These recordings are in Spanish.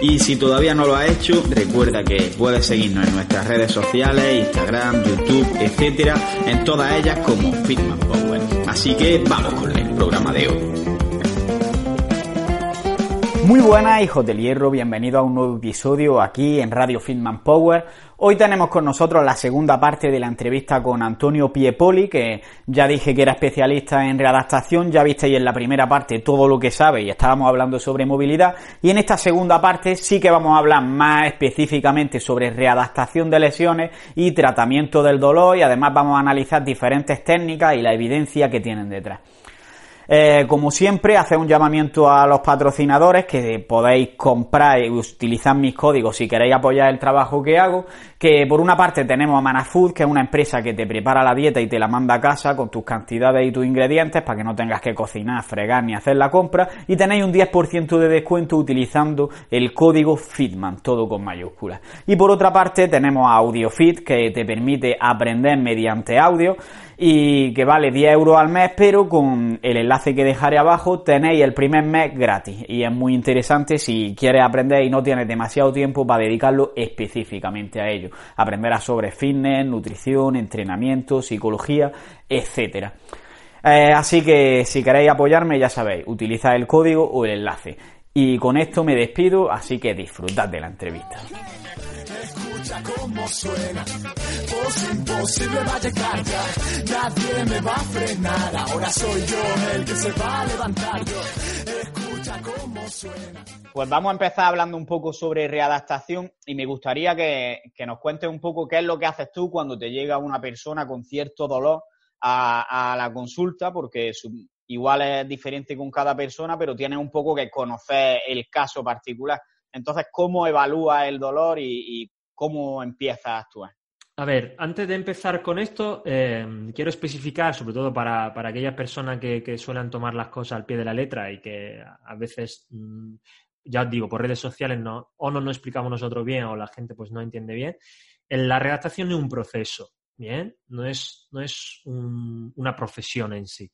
Y si todavía no lo has hecho, recuerda que puedes seguirnos en nuestras redes sociales, Instagram, YouTube, etcétera, en todas ellas como Fitman Power. Así que vamos con el programa de hoy. Muy buenas, hijos del hierro, bienvenidos a un nuevo episodio aquí en Radio Fitman Power. Hoy tenemos con nosotros la segunda parte de la entrevista con Antonio Piepoli, que ya dije que era especialista en readaptación, ya visteis en la primera parte todo lo que sabe y estábamos hablando sobre movilidad, y en esta segunda parte sí que vamos a hablar más específicamente sobre readaptación de lesiones y tratamiento del dolor, y además vamos a analizar diferentes técnicas y la evidencia que tienen detrás. Eh, como siempre, hacer un llamamiento a los patrocinadores que podéis comprar y utilizar mis códigos si queréis apoyar el trabajo que hago. Que por una parte tenemos a Manafood, que es una empresa que te prepara la dieta y te la manda a casa con tus cantidades y tus ingredientes para que no tengas que cocinar, fregar ni hacer la compra. Y tenéis un 10% de descuento utilizando el código FITMAN, todo con mayúsculas. Y por otra parte tenemos a AudioFit, que te permite aprender mediante audio y que vale 10 euros al mes, pero con el enlace que dejaré abajo tenéis el primer mes gratis y es muy interesante si quieres aprender y no tienes demasiado tiempo para dedicarlo específicamente a ello. Aprenderás sobre fitness, nutrición, entrenamiento, psicología, etcétera. Eh, así que si queréis apoyarme, ya sabéis, utilizad el código o el enlace. Y con esto me despido, así que disfrutad de la entrevista. Escucha cómo suena, voz imposible va a llegar ya, nadie me va a frenar, ahora soy yo el que se va a levantar yo. Escucha cómo suena. Pues vamos a empezar hablando un poco sobre readaptación y me gustaría que, que nos cuentes un poco qué es lo que haces tú cuando te llega una persona con cierto dolor a, a la consulta, porque igual es diferente con cada persona, pero tienes un poco que conocer el caso particular. Entonces, ¿cómo evalúa el dolor y, y cómo empieza a actuar? A ver, antes de empezar con esto, eh, quiero especificar, sobre todo para, para aquellas personas que, que, suelen tomar las cosas al pie de la letra y que a veces, mmm, ya os digo, por redes sociales no, o no nos explicamos nosotros bien o la gente pues no entiende bien, la redactación es un proceso. Bien, no es, no es un, una profesión en sí.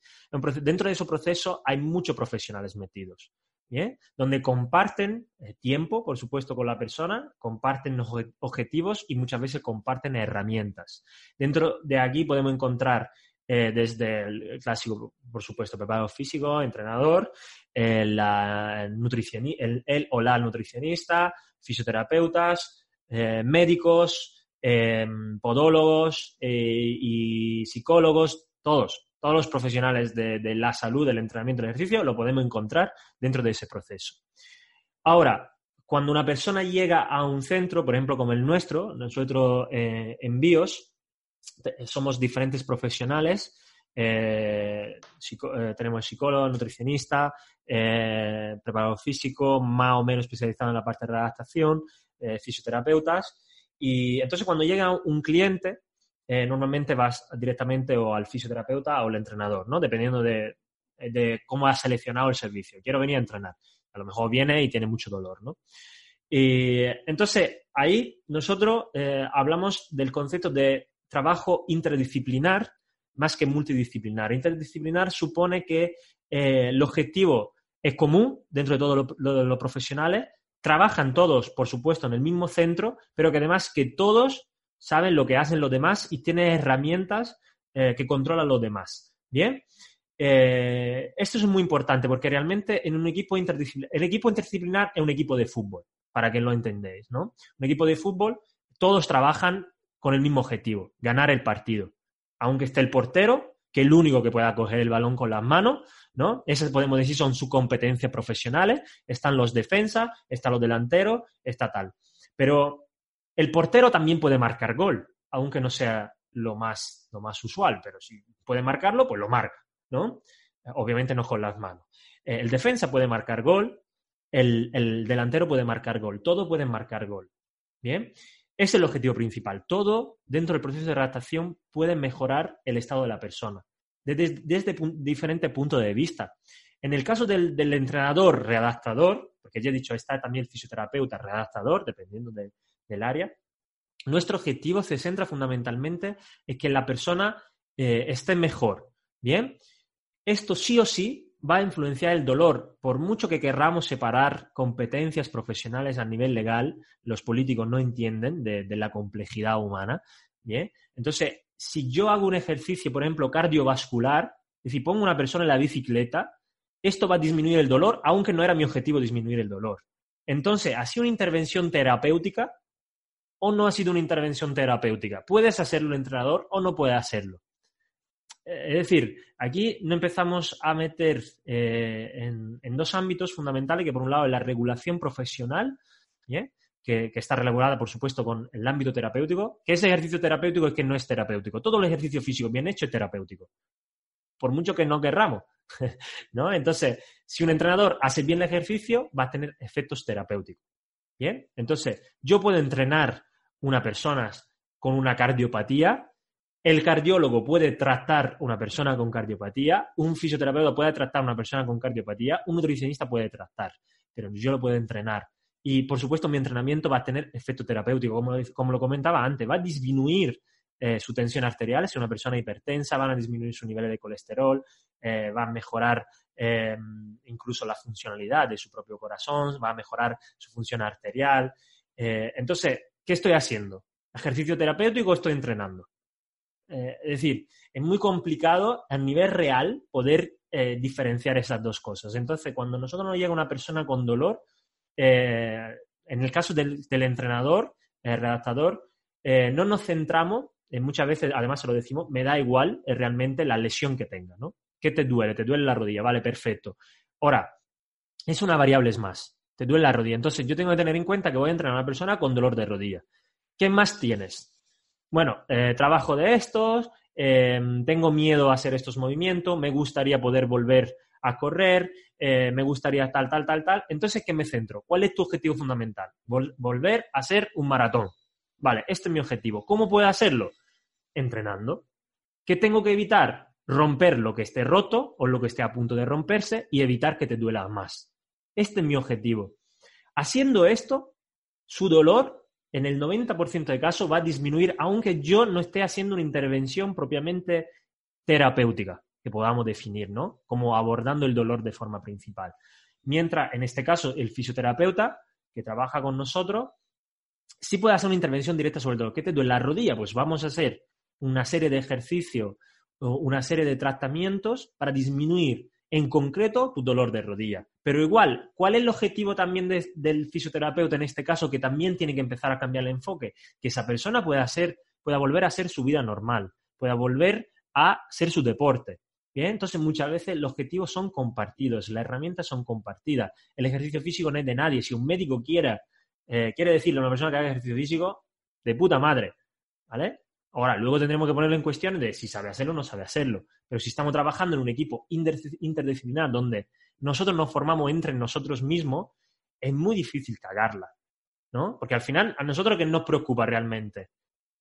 Dentro de ese proceso hay muchos profesionales metidos. ¿Bien? Donde comparten eh, tiempo, por supuesto, con la persona, comparten objetivos y muchas veces comparten herramientas. Dentro de aquí podemos encontrar eh, desde el clásico, por supuesto, preparado físico, entrenador, eh, la el, o la nutricionista, fisioterapeutas, eh, médicos, eh, podólogos eh, y psicólogos, todos, todos los profesionales de, la salud, del entrenamiento, del ejercicio, lo podemos encontrar dentro de ese proceso. Ahora, cuando una persona llega a un centro, por ejemplo, como el nuestro, nosotros eh, en BIOS, somos diferentes profesionales, eh, eh, tenemos psicólogo, nutricionista, eh, preparador físico, más o menos especializado en la parte de adaptación, fisioterapeutas, y entonces cuando llega un cliente, eh, normalmente vas directamente o al fisioterapeuta o al entrenador, ¿no? Dependiendo de, de, cómo has seleccionado el servicio. Quiero venir a entrenar. A lo mejor viene y tiene mucho dolor, ¿no? Y entonces ahí nosotros eh, hablamos del concepto de trabajo interdisciplinar más que multidisciplinar. Interdisciplinar supone que eh, el objetivo es común dentro de todos los lo, lo profesionales, trabajan todos, por supuesto, en el mismo centro, pero que además que todos saben lo que hacen los demás y tienen herramientas eh, que controlan los demás. Bien, eh, esto es muy importante porque realmente en un equipo interdisciplinar, el equipo interdisciplinar es un equipo de fútbol. para que lo entendáis, ¿no? Un equipo de fútbol, todos trabajan con el mismo objetivo, ganar el partido. Aunque esté el portero, que es el único que pueda coger el balón con las manos, ¿no? Esas podemos decir son sus competencias profesionales. Están los defensas, están los delanteros, está tal. Pero el portero también puede marcar gol, aunque no sea lo más, lo más usual, pero si puede marcarlo, pues lo marca, ¿no? Obviamente no con las manos. Eh, el defensa puede marcar gol, el, el delantero puede marcar gol, todo pueden marcar gol. Bien, es el objetivo principal. Todo dentro del proceso de redactación puede mejorar el estado de la persona desde, desde diferentes puntos de vista. En el caso del, entrenador redactador, porque ya he dicho, está también el fisioterapeuta redactador, dependiendo del área, nuestro objetivo se centra fundamentalmente en que la persona eh, esté mejor. Bien, esto sí o sí va a influenciar el dolor. Por mucho que querramos separar competencias profesionales a nivel legal, los políticos no entienden de, la complejidad humana. Bien, entonces si yo hago un ejercicio, por ejemplo, cardiovascular, es decir, pongo una persona en la bicicleta, esto va a disminuir el dolor, aunque no era mi objetivo disminuir el dolor. Entonces, ¿ha sido una intervención terapéutica o no ha sido una intervención terapéutica? ¿Puedes hacerlo el entrenador o no puedes hacerlo? Eh, es decir, aquí no empezamos a meter eh, en, dos ámbitos fundamentales, que por un lado es la regulación profesional, ¿bien? que, está regulada, por supuesto, con el ámbito terapéutico, que ese ejercicio terapéutico es que no es terapéutico. Todo el ejercicio físico bien hecho es terapéutico. Por mucho que no querramos. ¿no? Entonces, si un entrenador hace bien el ejercicio, va a tener efectos terapéuticos. Bien, entonces, yo puedo entrenar una persona con una cardiopatía, el cardiólogo puede tratar una persona con cardiopatía, un fisioterapeuta puede tratar una persona con cardiopatía, un nutricionista puede tratar, pero yo lo puedo entrenar. Y por supuesto, mi entrenamiento va a tener efecto terapéutico, como, como lo comentaba antes, va a disminuir eh, su tensión arterial, si una persona hipertensa, van a disminuir su nivel de colesterol, eh, va a mejorar eh, incluso la funcionalidad de su propio corazón, va a mejorar su función arterial. entonces, ¿qué estoy haciendo? ¿Ejercicio terapéutico o estoy entrenando? es decir, es muy complicado a nivel real poder diferenciar esas dos cosas. Entonces, cuando nosotros nos llega una persona con dolor, eh, en el caso del, entrenador, el redactador, eh, no nos centramos, muchas veces, además se lo decimos, me da igual eh, realmente la lesión que tenga, ¿no? ¿Qué te duele? Te duele la rodilla, vale, perfecto. Ahora, es una variable más, te duele la rodilla. Entonces, yo tengo que tener en cuenta que voy a entrenar a una persona con dolor de rodilla. ¿Qué más tienes? Bueno, trabajo de estos, tengo miedo a hacer estos movimientos, me gustaría poder volver a correr, eh, me gustaría tal, tal, tal, tal. Entonces, ¿qué me centro? ¿Cuál es tu objetivo fundamental? volver a ser un maratón. Vale, este es mi objetivo. ¿Cómo puedo hacerlo? Entrenando. ¿Qué tengo que evitar? Romper lo que esté roto o lo que esté a punto de romperse y evitar que te duela más. Este es mi objetivo. Haciendo esto, su dolor en el 90% de casos va a disminuir aunque yo no esté haciendo una intervención propiamente terapéutica que podamos definir, ¿no? Como abordando el dolor de forma principal. Mientras, en este caso, el fisioterapeuta que trabaja con nosotros, sí puede hacer una intervención directa sobre el dolor. ¿Qué te duele la rodilla? Pues vamos a hacer una serie de ejercicios o una serie de tratamientos para disminuir en concreto tu dolor de rodilla. Pero igual, ¿cuál es el objetivo también del fisioterapeuta en este caso que también tiene que empezar a cambiar el enfoque? Que esa persona pueda, pueda volver a ser su vida normal, pueda volver a ser su deporte, Bien, entonces muchas veces los objetivos son compartidos, las herramientas son compartidas. El ejercicio físico no es de nadie. Si un médico quiere, eh, quiere decirle a una persona que haga ejercicio físico, de puta madre. ¿Vale? Ahora, luego tendremos que ponerlo en cuestión de si sabe hacerlo o no sabe hacerlo. Pero si estamos trabajando en un equipo interdisciplinar donde nosotros nos formamos entre nosotros mismos, es muy difícil cagarla. ¿No? Porque al final, a nosotros que nos preocupa realmente,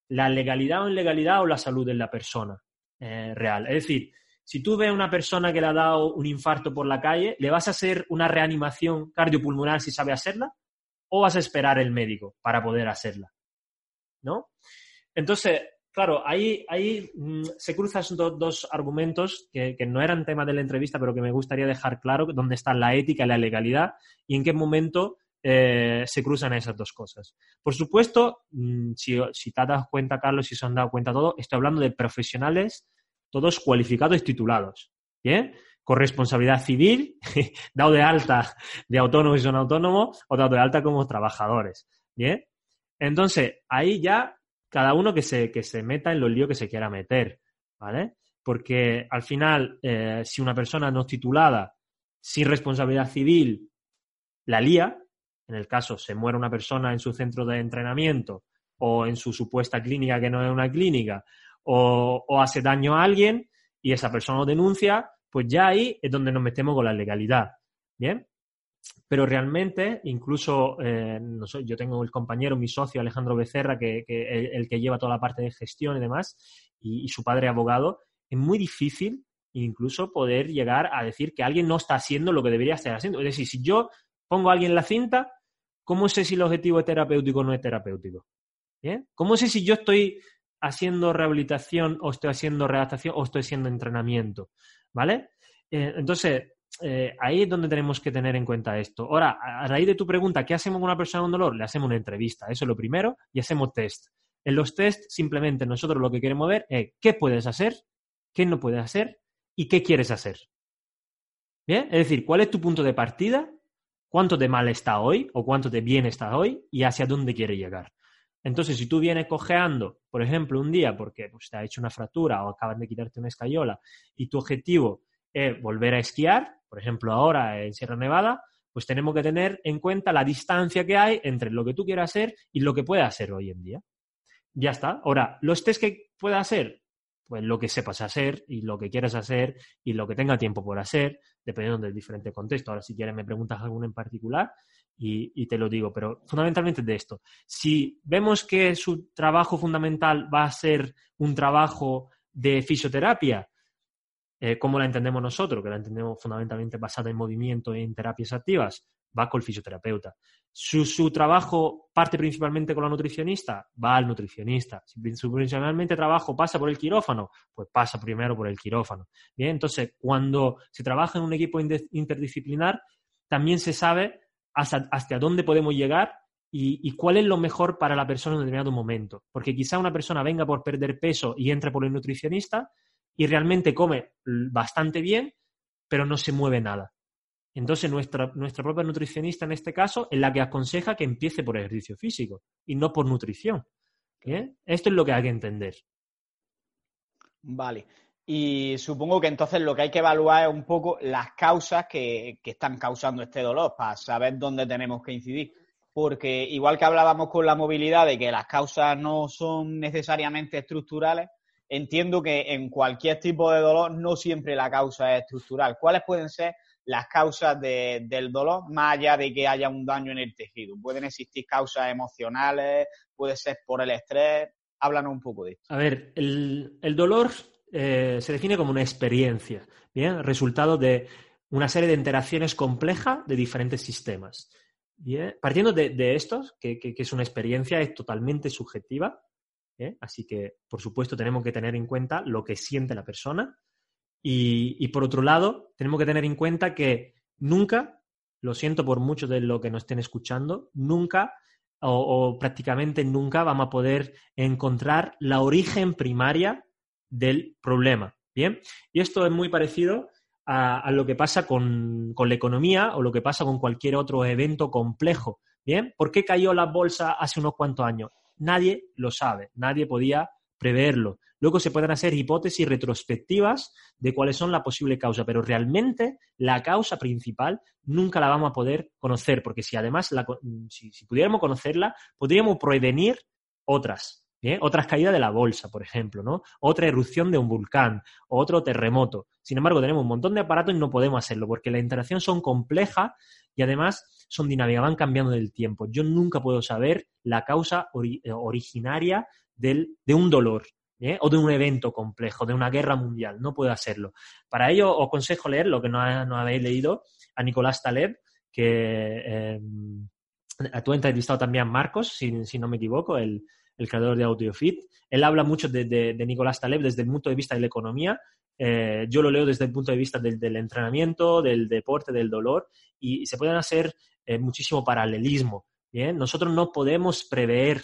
la legalidad o ilegalidad o la salud de la persona eh, real. Es decir, si tú ves a una persona que le ha dado un infarto por la calle, ¿le vas a hacer una reanimación cardiopulmonar si sabe hacerla? ¿O vas a esperar el médico para poder hacerla? ¿No? Entonces, claro, ahí, ahí mm, se cruzan dos argumentos que, no eran tema de la entrevista, pero que me gustaría dejar claro dónde está la ética y la legalidad y en qué momento eh, se cruzan esas dos cosas. Por supuesto, mm, si, si, te has dado cuenta, Carlos, si se han dado cuenta todo, estoy hablando de profesionales todos cualificados y titulados. ¿Bien? con responsabilidad civil, dado de alta de autónomos y son autónomos, o dado de alta como trabajadores. ¿Bien? Entonces, ahí ya cada uno que se, que se meta en los líos que se quiera meter, ¿vale? Porque al final, eh, si una persona no titulada, sin responsabilidad civil, la lía, en el caso se muere una persona en su centro de entrenamiento o en su supuesta clínica que no es una clínica, o, o hace daño a alguien y esa persona lo denuncia, pues ya ahí es donde nos metemos con la legalidad. ¿Bien? Pero realmente, incluso eh, yo tengo el compañero, mi socio Alejandro Becerra, que, el, que lleva toda la parte de gestión y demás, y, su padre abogado, es muy difícil incluso poder llegar a decir que alguien no está haciendo lo que debería estar haciendo. Es decir, si yo pongo a alguien en la cinta, ¿cómo sé si el objetivo es terapéutico o no es terapéutico? ¿Bien? ¿Cómo sé si yo estoy haciendo rehabilitación o estoy haciendo redactación o estoy haciendo entrenamiento? ¿Vale? Eh, entonces, eh, ahí es donde tenemos que tener en cuenta esto. Ahora, a raíz de tu pregunta, ¿qué hacemos con una persona con dolor? Le hacemos una entrevista, eso es lo primero, y hacemos test. En los test, simplemente nosotros lo que queremos ver es qué puedes hacer, qué no puedes hacer y qué quieres hacer. ¿Bien? Es decir, ¿cuál es tu punto de partida? ¿Cuánto de mal está hoy o cuánto de bien está hoy y hacia dónde quieres llegar? Entonces, si tú vienes cojeando, por ejemplo, un día porque pues, te ha hecho una fractura o acaban de quitarte una escayola y tu objetivo es volver a esquiar, por ejemplo, ahora en Sierra Nevada, pues tenemos que tener en cuenta la distancia que hay entre lo que tú quieras hacer y lo que puedas hacer hoy en día. Ya está. Ahora, los test que pueda hacer, pues lo que sepas hacer y lo que quieras hacer y lo que tenga tiempo por hacer, dependiendo del diferente contexto. Ahora, si quieres, me preguntas alguno en particular y, y, te lo digo, pero fundamentalmente de esto. Si vemos que su trabajo fundamental va a ser un trabajo de fisioterapia, eh, ¿Cómo la entendemos nosotros? Que la entendemos fundamentalmente basada en movimiento y en terapias activas. Va con el fisioterapeuta. Su, trabajo parte principalmente con la nutricionista, va al nutricionista. Si su principalmente trabajo pasa por el quirófano, pues pasa primero por el quirófano. Bien, entonces cuando se trabaja en un equipo interdisciplinar, también se sabe hasta, hasta dónde podemos llegar y, y, cuál es lo mejor para la persona en determinado momento. Porque quizá una persona venga por perder peso y entre por el nutricionista, y realmente come bastante bien, pero no se mueve nada. Entonces, nuestra, nuestra propia nutricionista en este caso es la que aconseja que empiece por ejercicio físico y no por nutrición. Esto es lo que hay que entender. Vale. Y supongo que entonces lo que hay que evaluar es un poco las causas que, que están causando este dolor para saber dónde tenemos que incidir. Porque igual que hablábamos con la movilidad de que las causas no son necesariamente estructurales, entiendo que en cualquier tipo de dolor no siempre la causa es estructural. ¿Cuáles pueden ser las causas del dolor más allá de que haya un daño en el tejido? ¿Pueden existir causas emocionales? ¿Puede ser por el estrés? Háblanos un poco de esto. A ver, el, dolor eh, se define como una experiencia, ¿bien? Resultado de una serie de interacciones complejas de diferentes sistemas. ¿bien? Partiendo de, de estos, que, que, es una experiencia, es totalmente subjetiva, ¿eh? Así que, por supuesto, tenemos que tener en cuenta lo que siente la persona. Y, por otro lado, tenemos que tener en cuenta que nunca, lo siento por muchos de lo que nos estén escuchando, nunca o, prácticamente nunca vamos a poder encontrar la origen primaria del problema. Bien, y esto es muy parecido a, lo que pasa con, con, la economía o lo que pasa con cualquier otro evento complejo. Bien, ¿por qué cayó la bolsa hace unos cuantos años? Nadie lo sabe, nadie podía preverlo. Luego se pueden hacer hipótesis retrospectivas de cuáles son la posible causa, pero realmente la causa principal nunca la vamos a poder conocer, porque si además si, pudiéramos conocerla, podríamos prevenir otras. Otras caídas de la bolsa, por ejemplo, ¿no? Otra erupción de un volcán, otro terremoto. Sin embargo, tenemos un montón de aparatos y no podemos hacerlo porque las interacciones son complejas y además son dinámicas, van cambiando del tiempo. Yo nunca puedo saber la causa eh, originaria de un dolor. ¿eh? o de un evento complejo, de una guerra mundial. No puedo hacerlo. Para ello, os aconsejo leer lo que no, habéis leído a Nicolás Taleb, que eh, tú has entrevistado también a Marcos, si no me equivoco, el, el, creador de AudioFit. Él habla mucho de, de, Nicolás Taleb desde el punto de vista de la economía. yo lo leo desde el punto de vista del, del entrenamiento, del deporte, del dolor, y se pueden hacer eh, muchísimo paralelismo. ¿bien? Nosotros no podemos prever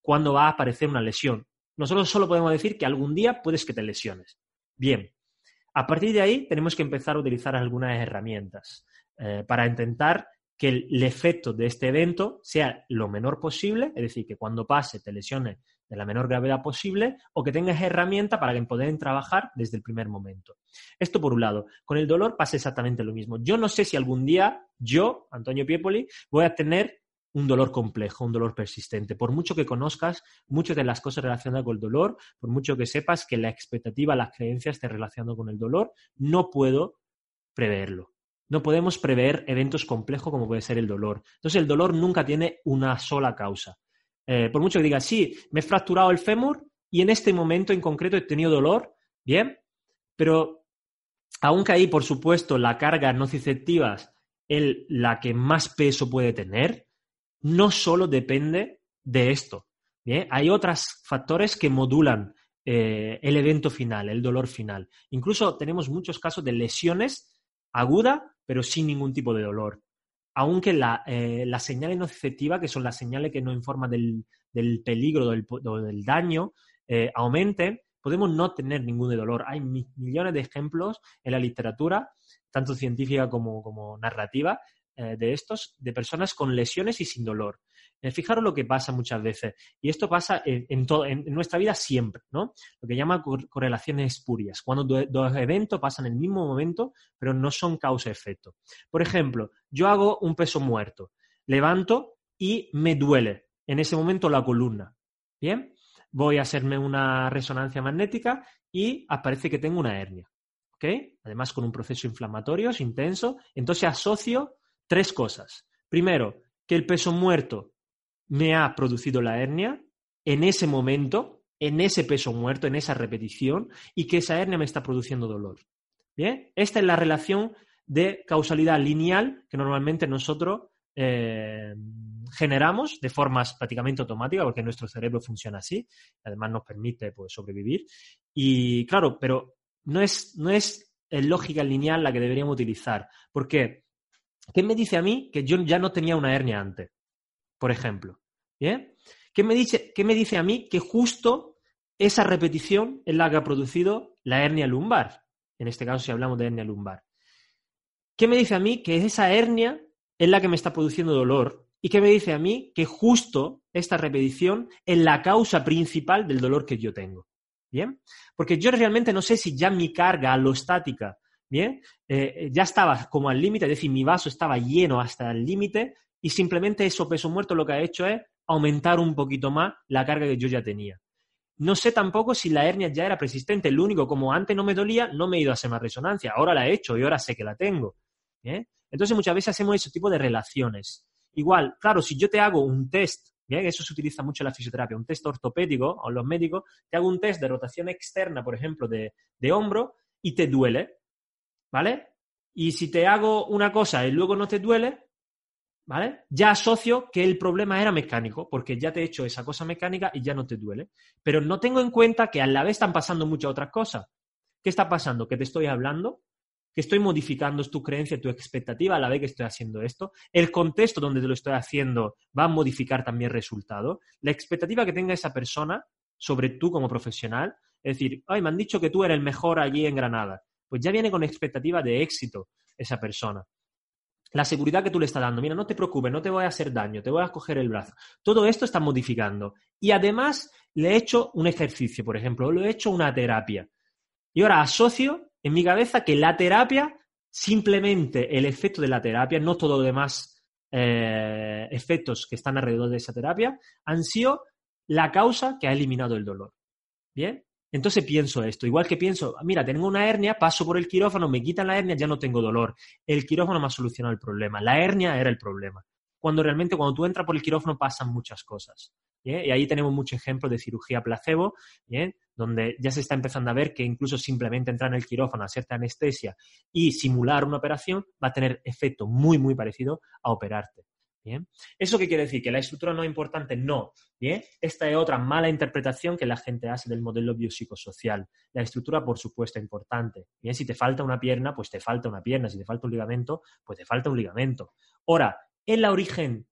cuándo va a aparecer una lesión. Nosotros solo podemos decir que algún día puedes que te lesiones. Bien, A partir de ahí tenemos que empezar a utilizar algunas herramientas eh, para intentar que el, efecto de este evento sea lo menor posible, es decir, que cuando pase te lesiones de la menor gravedad posible o que tengas herramienta para que puedan trabajar desde el primer momento. Esto por un lado. Con el dolor pasa exactamente lo mismo. Yo no sé si algún día yo, Antonio Piepoli, voy a tener un dolor complejo, un dolor persistente. Por mucho que conozcas muchas de las cosas relacionadas con el dolor, por mucho que sepas que la expectativa, las creencias estén relacionadas con el dolor, no puedo preverlo. No podemos prever eventos complejos como puede ser el dolor. Entonces, el dolor nunca tiene una sola causa. Eh, por mucho que diga, sí, me he fracturado el fémur y en este momento en concreto he tenido dolor, bien, pero aunque ahí, por supuesto, la carga nociceptiva es la que más peso puede tener, no solo depende de esto. Hay otros factores que modulan eh, el evento final, el dolor final. Incluso tenemos muchos casos de lesiones agudas pero sin ningún tipo de dolor. Aunque la, eh, las señales nociceptivas, que son las señales que nos informan del, peligro o del, daño, eh, aumenten, podemos no tener ningún dolor. Hay millones de ejemplos en la literatura, tanto científica como narrativa, eh, de estos, de personas con lesiones y sin dolor. Eh, fijaros lo que pasa muchas veces, y esto pasa en, en, nuestra vida siempre, ¿no? Lo que llama correlaciones espurias, cuando dos eventos pasan en el mismo momento, pero no son causa-efecto. Por ejemplo, yo hago un peso muerto, levanto y me duele en ese momento la columna. Bien, voy a hacerme una resonancia magnética y aparece que tengo una hernia. Además, con un proceso inflamatorio intenso, entonces asocio tres cosas. Primero, que el peso muerto me ha producido la hernia en ese momento, en ese peso muerto, en esa repetición, y que esa hernia me está produciendo dolor. Bien, esta es la relación de causalidad lineal que normalmente nosotros eh, generamos de forma prácticamente automática, porque nuestro cerebro funciona así, además nos permite pues, sobrevivir. Y claro, pero no es, no es lógica lineal la que deberíamos utilizar. ¿Por qué? ¿Qué me dice a mí que yo ya no tenía una hernia antes? Por ejemplo. ¿Bien? ¿Qué me dice, qué me dice a mí que justo esa repetición es la que ha producido la hernia lumbar? En este caso, si hablamos de hernia lumbar. ¿Qué me dice a mí que esa hernia es la que me está produciendo dolor? ¿Y qué me dice a mí que justo esta repetición es la causa principal del dolor que yo tengo? ¿Bien? Porque yo realmente no sé si ya mi carga alostática Bien, eh, ya estaba como al límite, es decir, mi vaso estaba lleno hasta el límite y simplemente eso peso muerto lo que ha hecho es aumentar un poquito más la carga que yo ya tenía. No sé tampoco si la hernia ya era persistente. Lo único, como antes no me dolía, no me he ido a hacer más resonancia. Ahora la he hecho y ahora sé que la tengo. Entonces muchas veces hacemos ese tipo de relaciones. Igual, claro, si yo te hago un test, ¿bien? eso se utiliza mucho en la fisioterapia, un test ortopédico o los médicos, te hago un test de rotación externa, por ejemplo, de, de hombro y te duele, ¿vale? Y si te hago una cosa y luego no te duele, ¿vale? Ya asocio que el problema era mecánico, porque ya te he hecho esa cosa mecánica y ya no te duele. Pero no tengo en cuenta que a la vez están pasando muchas otras cosas. ¿Qué está pasando? Que te estoy hablando, que estoy modificando tu creencia, tu expectativa a la vez que estoy haciendo esto. El contexto donde te lo estoy haciendo va a modificar también el resultado. La expectativa que tenga esa persona sobre tú como profesional, es decir, ay, me han dicho que tú eres el mejor allí en Granada pues ya viene con expectativa de éxito esa persona. La seguridad que tú le estás dando, mira, no te preocupes, no te voy a hacer daño, te voy a coger el brazo. Todo esto está modificando. Y además le he hecho un ejercicio, por ejemplo, le he hecho una terapia. Y ahora asocio en mi cabeza que la terapia, simplemente el efecto de la terapia, no todo los demás eh, efectos que están alrededor de esa terapia, han sido la causa que ha eliminado el dolor. ¿Bien? Entonces pienso esto, igual que pienso, mira, tengo una hernia, paso por el quirófano, me quitan la hernia, ya no tengo dolor. El quirófano me ha solucionado el problema. La hernia era el problema. Cuando realmente cuando tú entras por el quirófano pasan muchas cosas. Y ahí tenemos muchos ejemplos de cirugía placebo, donde ya se está empezando a ver que incluso simplemente entrar en el quirófano, hacerte anestesia y simular una operación va a tener efecto muy, muy parecido a operarte. ¿Bien? ¿Eso qué quiere decir? ¿Que la estructura no es importante? No. ¿Bien? Esta es otra mala interpretación que la gente hace del modelo biopsicosocial. La estructura, por supuesto, es importante. Bien, si te falta una pierna, pues te falta una pierna. Si te falta un ligamento, pues te falta un ligamento. Ahora, ¿en la origen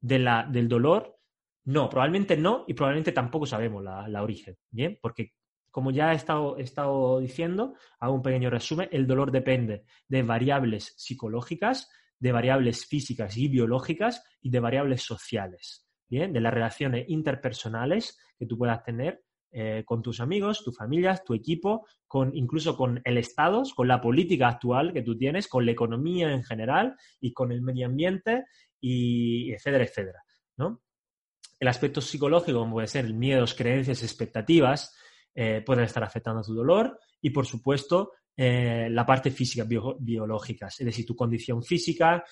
del dolor? No, probablemente no y probablemente tampoco sabemos la, origen. Bien, porque como ya he estado, he estado diciendo, hago un pequeño resumen, el dolor depende de variables psicológicas, de variables físicas y biológicas y de variables sociales, ¿bien? De las relaciones interpersonales que tú puedas tener eh, con tus amigos, tus familias, tu equipo, con, incluso con el Estado, con la política actual que tú tienes, con la economía en general y con el medio ambiente, y etcétera, etcétera. ¿no? El aspecto psicológico, como puede ser miedos, creencias, expectativas, eh, pueden estar afectando a tu dolor y, por supuesto, eh, la parte física, biológica, es decir, tu condición física,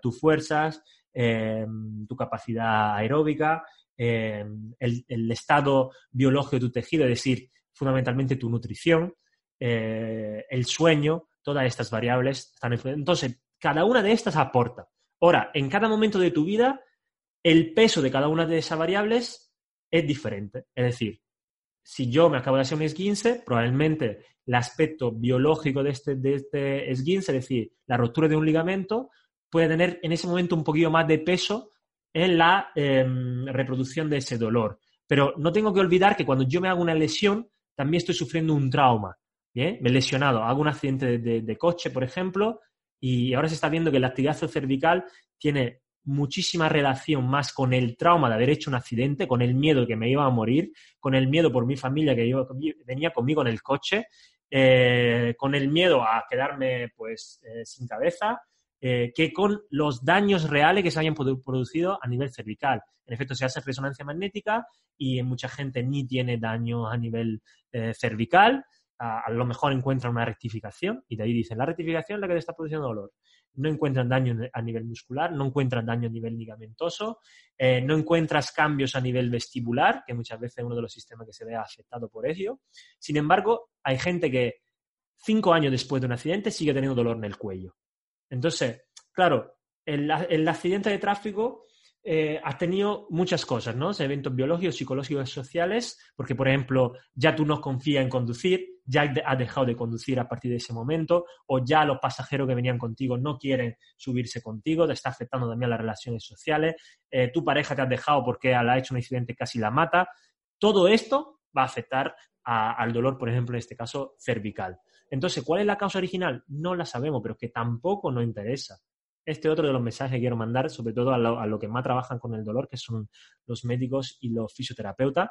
tus fuerzas, tu capacidad aeróbica, eh, el, estado biológico de tu tejido, es decir, fundamentalmente tu nutrición, eh, el sueño, todas estas variables están influyendo. Entonces, cada una de estas aporta. Ahora, en cada momento de tu vida, el peso de cada una de esas variables es diferente. Es decir, si yo me acabo de hacer un esguince, probablemente el aspecto biológico de este, de este esguince, es decir, la ruptura de un ligamento, puede tener en ese momento un poquito más de peso en la em, reproducción de ese dolor. Pero no tengo que olvidar que cuando yo me hago una lesión, también estoy sufriendo un trauma. Me he lesionado, hago un accidente de, coche, por ejemplo, y ahora se está viendo que la actividad cervical tiene muchísima relación más con el trauma de haber hecho un accidente, con el miedo que me iba a morir, con el miedo por mi familia que venía conmigo en el coche, eh, con el miedo a quedarme pues eh, sin cabeza, eh, que con los daños reales que se hayan producido a nivel cervical. En efecto, se hace resonancia magnética y en mucha gente ni tiene daño a nivel cervical. A, lo mejor encuentran una rectificación y de ahí dicen, la rectificación es la que te está produciendo dolor. No encuentran daño a nivel muscular, no encuentran daño a nivel ligamentoso, eh, no encuentras cambios a nivel vestibular, que muchas veces es uno de los sistemas que se ve afectado por ello. Sin embargo, hay gente que cinco años después de un accidente sigue teniendo dolor en el cuello. Entonces, claro, el, accidente de tráfico eh, ha tenido muchas cosas, ¿no? Eventos biológicos, psicológicos, sociales, porque, por ejemplo, ya tú no confías en conducir, ya has dejado de conducir a partir de ese momento, o ya los pasajeros que venían contigo no quieren subirse contigo, te está afectando también las relaciones sociales, eh, tu pareja te ha dejado porque ha hecho un accidente casi la mata. Todo esto va a afectar al dolor, por ejemplo, en este caso, cervical. Entonces, ¿cuál es la causa original? No la sabemos, pero que tampoco nos interesa. Este otro de los mensajes que quiero mandar, sobre todo a lo, que más trabajan con el dolor, que son los médicos y los fisioterapeutas.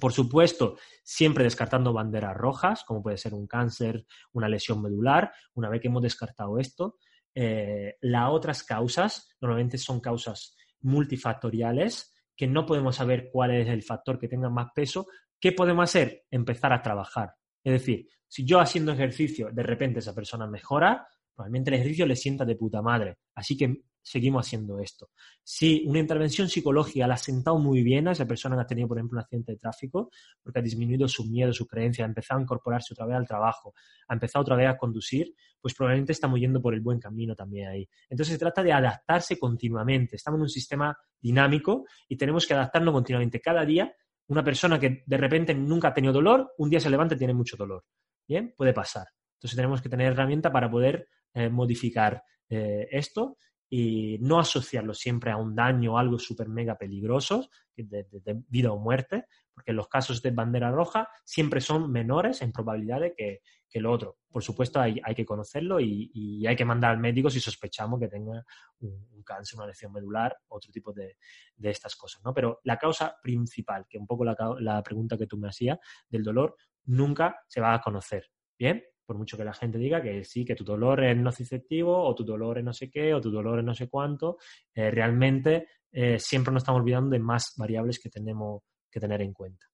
Por supuesto, siempre descartando banderas rojas, como puede ser un cáncer, una lesión medular. Una vez que hemos descartado esto, eh, las otras causas normalmente son causas multifactoriales que no podemos saber cuál es el factor que tenga más peso. ¿Qué podemos hacer? Empezar a trabajar. Es decir, si yo haciendo ejercicio de repente esa persona mejora, probablemente el ejercicio le sienta de puta madre. Así que seguimos haciendo esto. Si una intervención psicológica la ha sentado muy bien a esa persona que ha tenido, por ejemplo, un accidente de tráfico, porque ha disminuido su miedo, su creencia, ha empezado a incorporarse otra vez al trabajo, ha empezado otra vez a conducir, pues probablemente estamos yendo por el buen camino también ahí. Entonces se trata de adaptarse continuamente. Estamos en un sistema dinámico y tenemos que adaptarnos continuamente. Cada día, una persona que de repente nunca ha tenido dolor, un día se levanta y tiene mucho dolor. Bien, puede pasar. Entonces tenemos que tener herramienta para poder eh, modificar eh, esto y no asociarlo siempre a un daño o algo súper mega peligroso, de, vida o muerte, porque los casos de bandera roja siempre son menores en probabilidades que, que lo otro. Por supuesto, hay, que conocerlo y, hay que mandar al médico si sospechamos que tenga un, cáncer, una lesión medular, otro tipo de, de, estas cosas. ¿no? Pero la causa principal, que un poco la, la pregunta que tú me hacías del dolor, nunca se va a conocer. ¿Bien? Por mucho que la gente diga que sí, que tu dolor es nociceptivo o tu dolor es no sé qué o tu dolor es no sé cuánto, eh, realmente eh, siempre nos estamos olvidando de más variables que tenemos que tener en cuenta.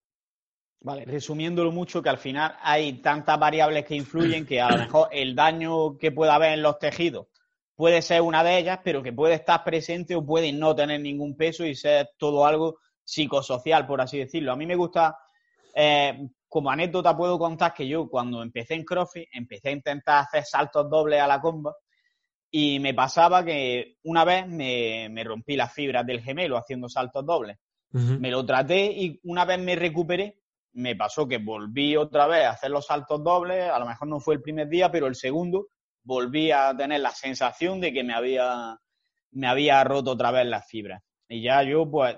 Vale, resumiéndolo mucho, que al final hay tantas variables que influyen que a lo mejor el daño que pueda haber en los tejidos puede ser una de ellas, pero que puede estar presente o puede no tener ningún peso y ser todo algo psicosocial, por así decirlo. A mí me gusta eh, como anécdota puedo contar que yo cuando empecé en CrossFit empecé a intentar hacer saltos dobles a la comba y me pasaba que una vez me, rompí las fibras del gemelo haciendo saltos dobles. Me lo traté y una vez me recuperé, me pasó que volví otra vez a hacer los saltos dobles, a lo mejor no fue el primer día, pero el segundo volví a tener la sensación de que me había, me había roto otra vez las fibras. Y ya yo, pues,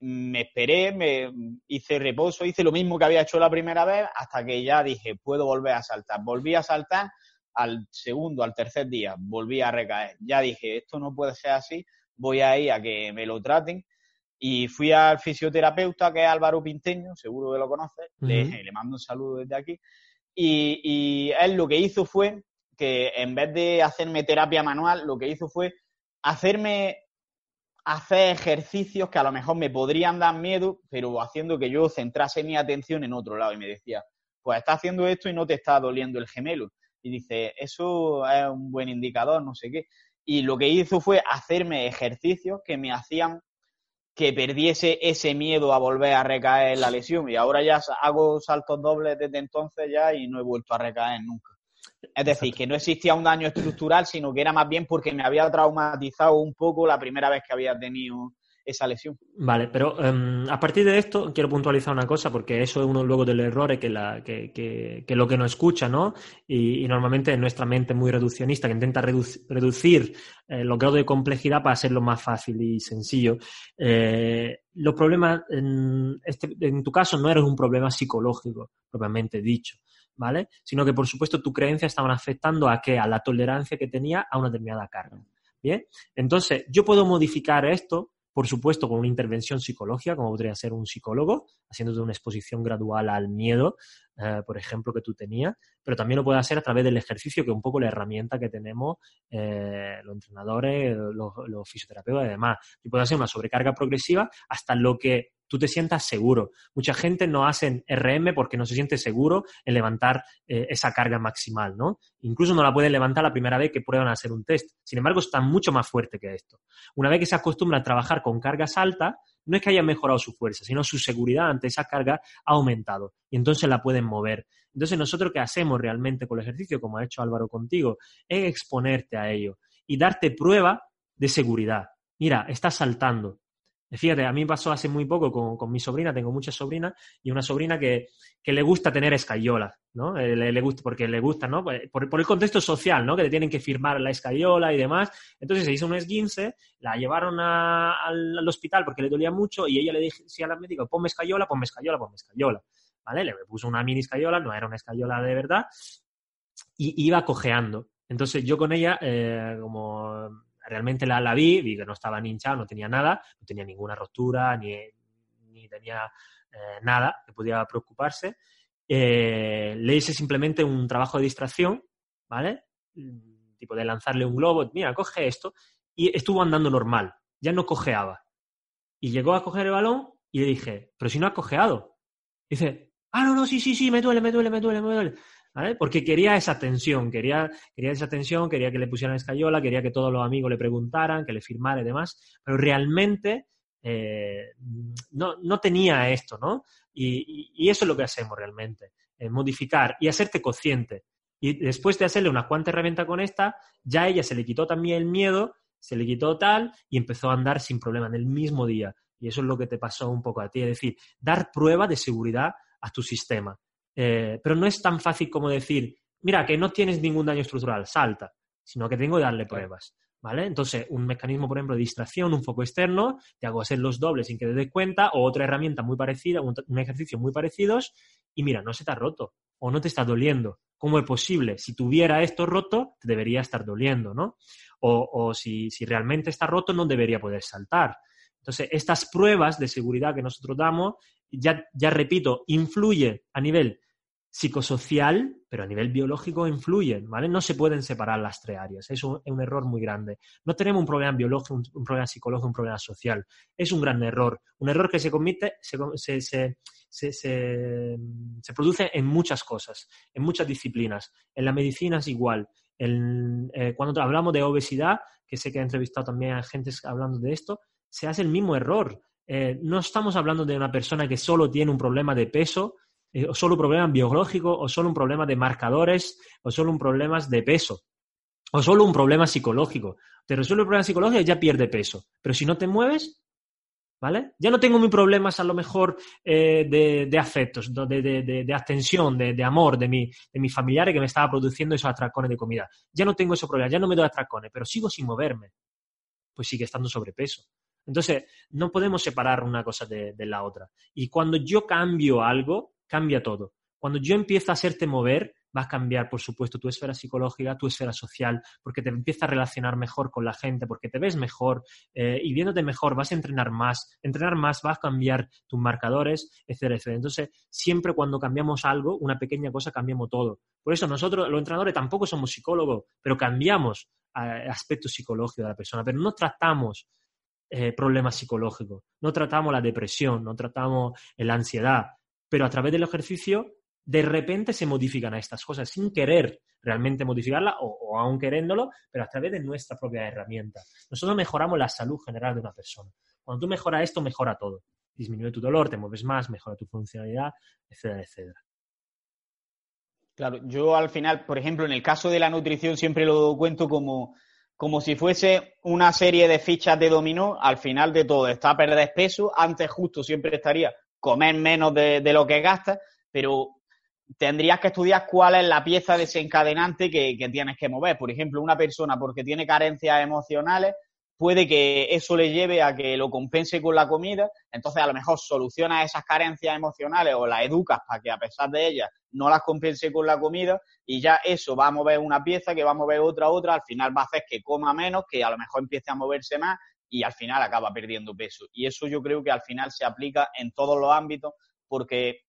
me esperé, me hice reposo, hice lo mismo que había hecho la primera vez, hasta que ya dije, puedo volver a saltar. Volví a saltar al segundo, al tercer día, volví a recaer. Ya dije, esto no puede ser así, voy a ir a que me lo traten. Y fui al fisioterapeuta, que es Álvaro Pinteño, seguro que lo conoces, le, mando un saludo desde aquí. Y, y él lo que hizo fue que en vez de hacerme terapia manual, lo que hizo fue hacerme hacer ejercicios que a lo mejor me podrían dar miedo, pero haciendo que yo centrase mi atención en otro lado. Y me decía, pues está haciendo esto y no te está doliendo el gemelo. Y dice, eso es un buen indicador, no sé qué. Y lo que hizo fue hacerme ejercicios que me hacían que perdiese ese miedo a volver a recaer en la lesión. Y ahora ya hago saltos dobles desde entonces ya y no he vuelto a recaer nunca. Es decir, que no existía un daño estructural, sino que era más bien porque me había traumatizado un poco la primera vez que había tenido esa lesión. Vale, pero em, a partir de esto quiero puntualizar una cosa, porque eso es uno luego del error que, la, que, que, lo que no escucha, ¿no? Y, normalmente nuestra mente muy reduccionista, que intenta reducir eh, los grados de complejidad para hacerlo más fácil y sencillo. Eh, los problemas, en, este, en tu caso, no eres un problema psicológico, propiamente dicho. ¿Vale? Sino que, por supuesto, tu creencia estaban afectando a qué? A la tolerancia que tenía a una determinada carga. Bien, entonces yo puedo modificar esto, por supuesto, con una intervención psicológica, como podría ser un psicólogo, haciéndote una exposición gradual al miedo, eh, por ejemplo, que tú tenías, pero también lo puedo hacer a través del ejercicio, que es un poco la herramienta que tenemos eh, los entrenadores, los, fisioterapeutas y demás. Yo puedo hacer una sobrecarga progresiva hasta lo que tú te sientas seguro. Mucha gente no hace RM porque no se siente seguro en levantar eh, esa carga maximal, ¿no? Incluso no la pueden levantar la primera vez que prueban a hacer un test. Sin embargo, está mucho más fuerte que esto. Una vez que se acostumbra a trabajar con cargas altas, no es que haya mejorado su fuerza, sino su seguridad ante esa carga ha aumentado y entonces la pueden mover. Entonces, nosotros qué hacemos realmente con el ejercicio, como ha hecho Álvaro contigo, es exponerte a ello y darte prueba de seguridad. Mira, estás saltando, Fíjate, a mí pasó hace muy poco con, mi sobrina, tengo muchas sobrinas, y una sobrina que, le gusta tener escayola, ¿no? Eh, le, gusta, porque le gusta, ¿no? Pues, por, el contexto social, ¿no? Que le tienen que firmar la escayola y demás. Entonces se hizo un esguince, la llevaron al, hospital porque le dolía mucho y ella le decía a la médica, ponme escayola, ponme escayola, ponme escayola. ¿Vale? Le puso una mini escayola, no era una escayola de verdad, y iba cojeando. Entonces yo con ella, eh, como realmente la, la vi, vi que no estaba ni hinchado, no tenía nada, no tenía ninguna ruptura, ni, ni tenía eh, nada que pudiera preocuparse. Eh, le hice simplemente un trabajo de distracción, ¿vale? Tipo de lanzarle un globo, mira, coge esto, y estuvo andando normal, ya no cojeaba. Y llegó a coger el balón y le dije, pero si no ha cojeado. dice, ah, no, no, sí, sí, sí, me duele, me duele, me duele, me duele. Porque quería esa tensión, quería, quería esa tensión, quería que le pusieran escayola, quería que todos los amigos le preguntaran, que le firmara y demás, pero realmente eh, no, tenía esto, ¿no? Y, eso es lo que hacemos realmente, eh, modificar y hacerte consciente. Y después de hacerle una cuanta herramienta con esta, ya ella se le quitó también el miedo, se le quitó tal y empezó a andar sin problema en el mismo día. Y eso es lo que te pasó un poco a ti, es decir, dar prueba de seguridad a tu sistema. Eh, pero no es tan fácil como decir, mira, que no tienes ningún daño estructural, salta, sino que tengo que darle pruebas. ¿Vale? Entonces, un mecanismo, por ejemplo, de distracción, un foco externo, te hago hacer los dobles sin que te des cuenta, o otra herramienta muy parecida, un, ejercicio muy parecidos, y mira, no se te ha roto, o no te está doliendo. ¿Cómo es posible? Si tuviera esto roto, te debería estar doliendo, ¿no? O, si, si, realmente está roto, no debería poder saltar. Entonces, estas pruebas de seguridad que nosotros damos, ya, ya repito, influye a nivel psicosocial, pero a nivel biológico influyen, ¿vale? No se pueden separar las tres áreas. Es un, error muy grande. No tenemos un problema biológico, un, problema psicológico, un problema social. Es un gran error. Un error que se comete, se, produce en muchas cosas, en muchas disciplinas. En la medicina es igual. Eh, cuando hablamos de obesidad, que sé que he entrevistado también a gente hablando de esto, se hace el mismo error. Eh, no estamos hablando de una persona que solo tiene un problema de peso eh, o solo un problema biológico, o solo un problema de marcadores, o solo un problema de peso, o solo un problema psicológico. Te resuelve el problema psicológico y ya pierde peso. Pero si no te mueves, ¿vale? Ya no tengo mis problemas a lo mejor eh, de, afectos, de, de, de atención, de, amor de mi, de mi familiares que me estaba produciendo esos atracones de comida. Ya no tengo ese problema, ya no me doy atracones, pero sigo sin moverme. Pues sigue estando sobrepeso. Entonces, no podemos separar una cosa de la otra. Y cuando yo cambio algo, cambia todo. Cuando yo empiezo a hacerte mover, va a cambiar, por supuesto, tu esfera psicológica, tu esfera social, porque te empiezas a relacionar mejor con la gente, porque te ves mejor eh, y viéndote mejor vas a entrenar más, entrenar más vas a cambiar tus marcadores, etcétera, etcétera. Entonces, siempre cuando cambiamos algo, una pequeña cosa, cambiamos todo. Por eso nosotros, los entrenadores, tampoco somos psicólogos, pero cambiamos eh, aspectos psicológicos de la persona, pero no tratamos eh, problemas psicológicos, no tratamos la depresión, no tratamos la ansiedad, pero a través del ejercicio de repente se modifican a estas cosas sin querer realmente modificarla o, aún queriéndolo, pero a través de nuestra propia herramienta. Nosotros mejoramos la salud general de una persona. Cuando tú mejoras esto, mejora todo. Disminuye tu dolor, te mueves más, mejora tu funcionalidad, etcétera, etcétera. Claro, yo al final, por ejemplo, en el caso de la nutrición siempre lo cuento como, como si fuese una serie de fichas de dominó, al final de todo está a perder peso, antes justo siempre estaría comer menos de, de lo que gastas, pero tendrías que estudiar cuál es la pieza desencadenante que, tienes que mover. Por ejemplo, una persona porque tiene carencias emocionales, puede que eso le lleve a que lo compense con la comida, entonces a lo mejor soluciona esas carencias emocionales o las educas para que a pesar de ellas no las compense con la comida y ya eso va a mover una pieza que va a mover otra, otra, al final va a hacer que coma menos, que a lo mejor empiece a moverse más y al final acaba perdiendo peso. Y eso yo creo que al final se aplica en todos los ámbitos porque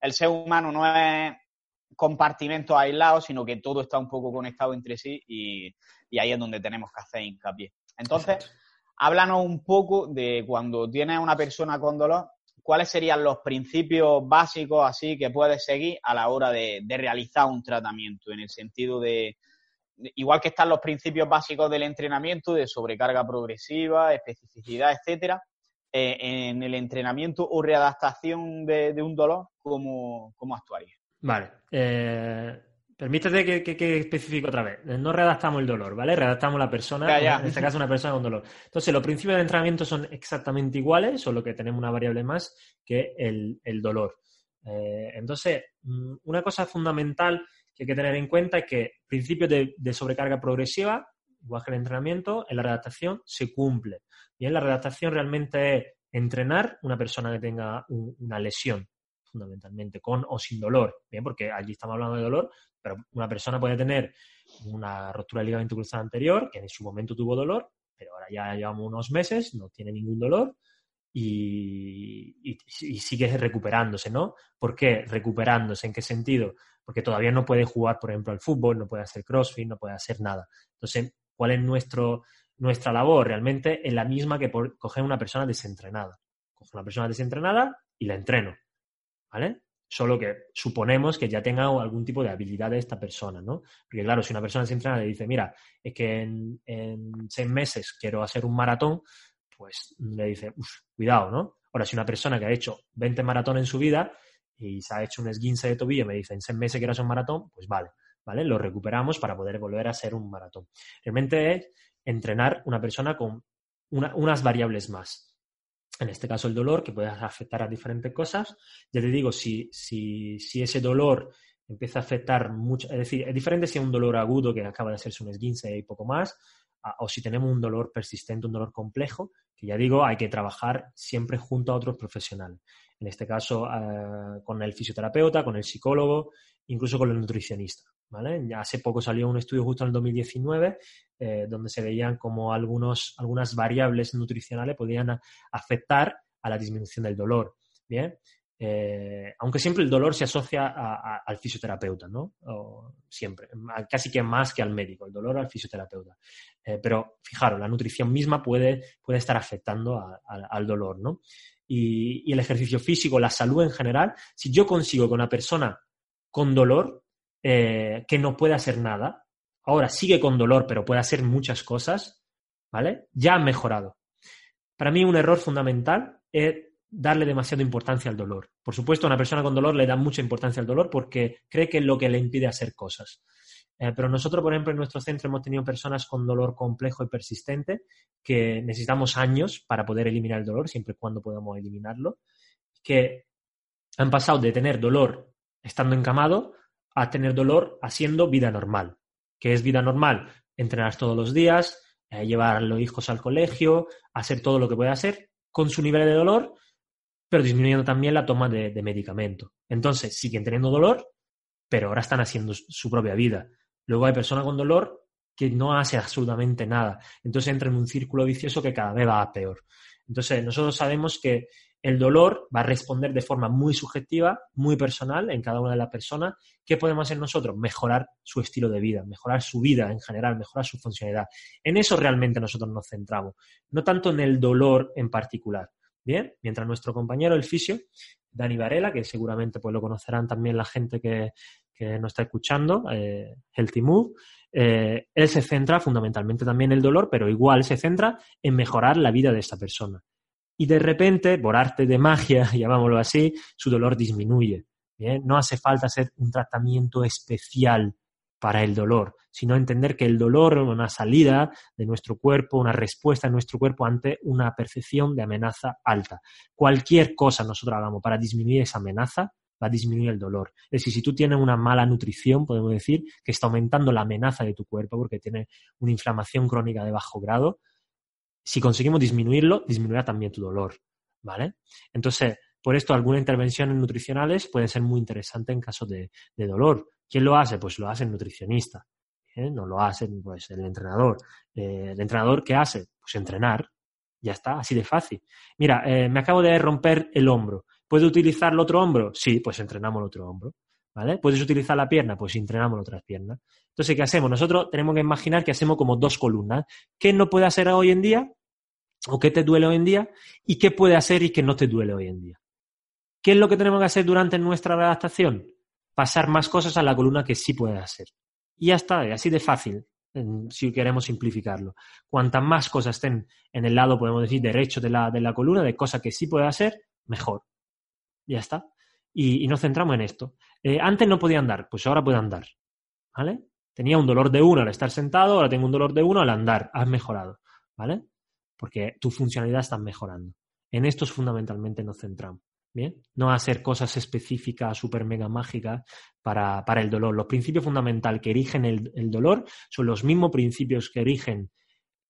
el ser humano no es compartimentos aislados, sino que todo está un poco conectado entre sí y, ahí es donde tenemos que hacer hincapié. Entonces, háblanos un poco de cuando tienes una persona con dolor, cuáles serían los principios básicos así que puedes seguir a la hora de, realizar un tratamiento, en el sentido de, igual que están los principios básicos del entrenamiento, de sobrecarga progresiva, especificidad, etcétera, eh, en el entrenamiento o readaptación de, un dolor, ¿cómo, cómo actuaría? Vale. Eh, permítete que, que, especifique otra vez. No redactamos el dolor, ¿vale? Redactamos la persona, en este caso una persona con dolor. Entonces, los principios de entrenamiento son exactamente iguales, solo que tenemos una variable más que el, dolor. Eh, entonces, mm, una cosa fundamental que hay que tener en cuenta es que principios de, de sobrecarga progresiva, igual que entrenamiento, en la redactación se cumple. Bien, la redactación realmente es entrenar una persona que tenga una lesión, fundamentalmente, con o sin dolor. Bien, porque allí estamos hablando de dolor, pero una persona puede tener una rotura del ligamento cruzado anterior, que en su momento tuvo dolor, pero ahora ya llevamos unos meses, no tiene ningún dolor y, sigue recuperándose, ¿no? ¿Por qué recuperándose? ¿En qué sentido? Porque todavía no puede jugar, por ejemplo, al fútbol, no puede hacer crossfit, no puede hacer nada. Entonces, ¿cuál es nuestro, nuestra labor realmente es la misma que por coger una persona desentrenada. Cojo una persona desentrenada y la entreno, ¿vale? Solo que suponemos que ya tenga algún tipo de habilidad de esta persona, ¿no? Porque claro, si una persona desentrenada le dice, mira, es que en, seis meses quiero hacer un maratón, pues le dice, cuidado, ¿no? Ahora, si una persona que ha hecho 20 maratones en su vida y se ha hecho un esguince de tobillo y me dice, en seis meses quiero hacer un maratón, pues vale, ¿vale? Lo recuperamos para poder volver a hacer un maratón. Realmente es entrenar una persona con unas variables más. En este caso, el dolor, que puede afectar a diferentes cosas. Ya te digo, si, si, si ese dolor empieza a afectar mucho, es decir, es diferente si es un dolor agudo que acaba de hacerse un esguince y poco más, o si tenemos un dolor persistente, un dolor complejo, que ya digo, hay que trabajar siempre junto a otros profesionales. En este caso, eh, con el fisioterapeuta, con el psicólogo, incluso con el nutricionista. ¿vale? Hace poco salió un estudio justo en el 2019 eh, donde se veían como algunos, algunas variables nutricionales podían afectar a la disminución del dolor. Bien, eh, aunque siempre el dolor se asocia al fisioterapeuta, ¿no? siempre, casi que más que al médico, el dolor al fisioterapeuta. Eh, pero fijaros, la nutrición misma puede, puede estar afectando al dolor, ¿no? Y, el ejercicio físico, la salud en general, si yo consigo que una persona con dolor, eh, que no puede hacer nada, ahora sigue con dolor, pero puede hacer muchas cosas, ¿vale? Ya ha mejorado. Para mí un error fundamental es darle demasiada importancia al dolor. Por supuesto, a una persona con dolor le da mucha importancia al dolor porque cree que es lo que le impide hacer cosas. Eh, pero nosotros, por ejemplo, en nuestro centro hemos tenido personas con dolor complejo y persistente que necesitamos años para poder eliminar el dolor, siempre y cuando podamos eliminarlo, que han pasado de tener dolor estando encamado a tener dolor haciendo vida normal. ¿Qué es vida normal? Entrenar todos los días, eh, llevar a los hijos al colegio, hacer todo lo que puede hacer con su nivel de dolor, pero disminuyendo también la toma de, de medicamento. Entonces, siguen teniendo dolor, pero ahora están haciendo su propia vida. Luego hay personas con dolor que no hace absolutamente nada. Entonces entra en un círculo vicioso que cada vez va a peor. Entonces, nosotros sabemos que el dolor va a responder de forma muy subjetiva, muy personal en cada una de las personas. ¿Qué podemos hacer nosotros? Mejorar su estilo de vida, mejorar su vida en general, mejorar su funcionalidad. En eso realmente nosotros nos centramos, no tanto en el dolor en particular. Bien, mientras nuestro compañero, el fisio, Dani Varela, que seguramente pues, lo conocerán también la gente que, que nos está escuchando, eh, Healthy Move, eh, él se centra fundamentalmente también en el dolor, pero igual se centra en mejorar la vida de esta persona. Y de repente, por arte de magia, llamámoslo así, su dolor disminuye. No hace falta hacer un tratamiento especial para el dolor, sino entender que el dolor es una salida de nuestro cuerpo, una respuesta de nuestro cuerpo ante una percepción de amenaza alta. Cualquier cosa nosotros hagamos para disminuir esa amenaza va a disminuir el dolor. Es decir, si tú tienes una mala nutrición, podemos decir que está aumentando la amenaza de tu cuerpo porque tiene una inflamación crónica de bajo grado, si conseguimos disminuirlo, disminuirá también tu dolor, ¿vale? Entonces, por esto algunas intervenciones nutricionales pueden ser muy interesantes en caso de, dolor. ¿Quién lo hace? Pues lo hace el nutricionista. ¿eh? No lo hace pues, el entrenador. Eh, ¿El entrenador qué hace? Pues entrenar. Ya está, así de fácil. Mira, eh, me acabo de romper el hombro. ¿Puedo utilizar el otro hombro? Sí, pues entrenamos el otro hombro. ¿Vale? ¿Puedes utilizar la pierna? Pues entrenamos la otra pierna. Entonces, ¿qué hacemos? Nosotros tenemos que imaginar que hacemos como dos columnas. ¿Qué no puede hacer hoy en día? ¿O qué te duele hoy en día? ¿Y qué puede hacer y qué no te duele hoy en día? ¿Qué es lo que tenemos que hacer durante nuestra adaptación? Pasar más cosas a la columna que sí puede hacer. Y ya está, así de fácil, si queremos simplificarlo. Cuantas más cosas estén en el lado, podemos decir, derecho de la, de la columna, de cosas que sí puede hacer, mejor. Ya está. Y, nos centramos en esto. Eh, antes no podía andar, pues ahora puede andar. ¿Vale? Tenía un dolor de uno al estar sentado, ahora tengo un dolor de uno al andar. Has mejorado. ¿Vale? Porque tu funcionalidad está mejorando. En esto fundamentalmente nos centramos. ¿Bien? No hacer cosas específicas, súper mega mágicas para, el dolor. Los principios fundamentales que erigen el, dolor son los mismos principios que erigen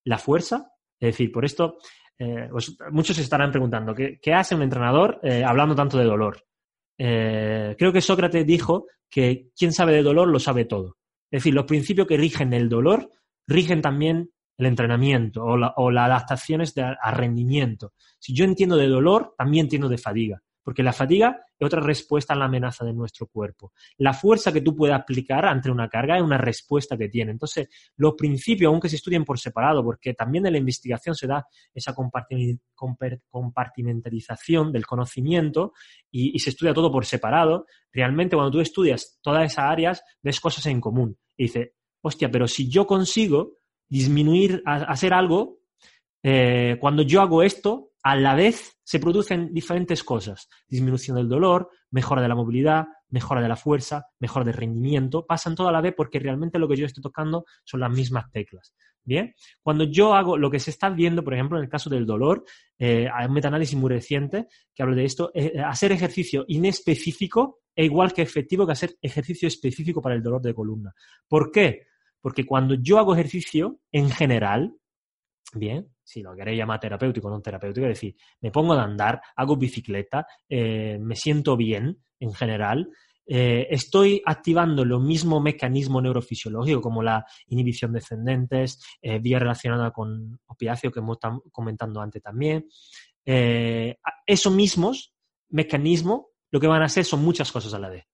la fuerza. Es decir, por esto eh, muchos se estarán preguntando, ¿qué, hace un entrenador eh, hablando tanto de dolor? Eh, creo que Sócrates dijo que quien sabe de dolor lo sabe todo. Es decir, los principios que rigen el dolor rigen también el entrenamiento o, las adaptaciones a rendimiento. Si yo entiendo de dolor, también entiendo de fatiga porque la fatiga es otra respuesta a la amenaza de nuestro cuerpo. La fuerza que tú puedes aplicar ante una carga es una respuesta que tiene. Entonces, los principios, aunque se estudien por separado, porque también en la investigación se da esa compartimentalización del conocimiento y, se estudia todo por separado, realmente cuando tú estudias todas esas áreas, ves cosas en común. Y dices, hostia, pero si yo consigo disminuir, hacer algo, eh, cuando yo hago esto, a la vez se producen diferentes cosas. Disminución del dolor, mejora de la movilidad, mejora de la fuerza, mejora del rendimiento. Pasan todo a la vez porque realmente lo que yo estoy tocando son las mismas teclas. Bien, cuando yo hago lo que se está viendo, por ejemplo, en el caso del dolor, eh, hay un metaanálisis muy reciente que habla de esto, eh, hacer ejercicio inespecífico es igual que efectivo que hacer ejercicio específico para el dolor de columna. ¿Por qué? Porque cuando yo hago ejercicio, en general, bien, si lo queréis llamar terapéutico o no terapéutico, es decir, me pongo a andar, hago bicicleta, eh, me siento bien en general, eh, estoy activando los mismos mecanismos neurofisiológicos como la inhibición descendentes, eh, vía relacionada con opiáceos que hemos estado comentando antes también. esos mismos mecanismos lo que van a hacer son muchas cosas a la vez.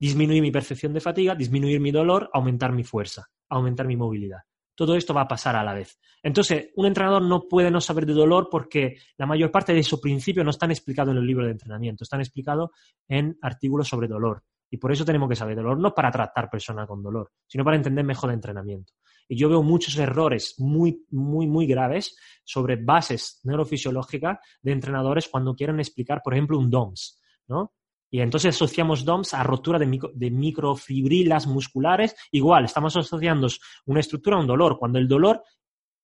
Disminuir mi percepción de fatiga, disminuir mi dolor, aumentar mi fuerza, aumentar mi movilidad todo esto va a pasar a la vez. Entonces, un entrenador no puede no saber de dolor porque la mayor parte de esos principios no están explicados en los libros de entrenamiento, están explicados en artículos sobre dolor. Y por eso tenemos que saber dolor, no para tratar personas con dolor, sino para entender mejor el entrenamiento. Y yo veo muchos errores muy, muy, muy graves sobre bases neurofisiológicas de entrenadores cuando quieren explicar, por ejemplo, un DOMS, ¿no? Y entonces asociamos DOMS a rotura de, microfibrilas musculares. Igual, estamos asociando una estructura a un dolor, cuando el dolor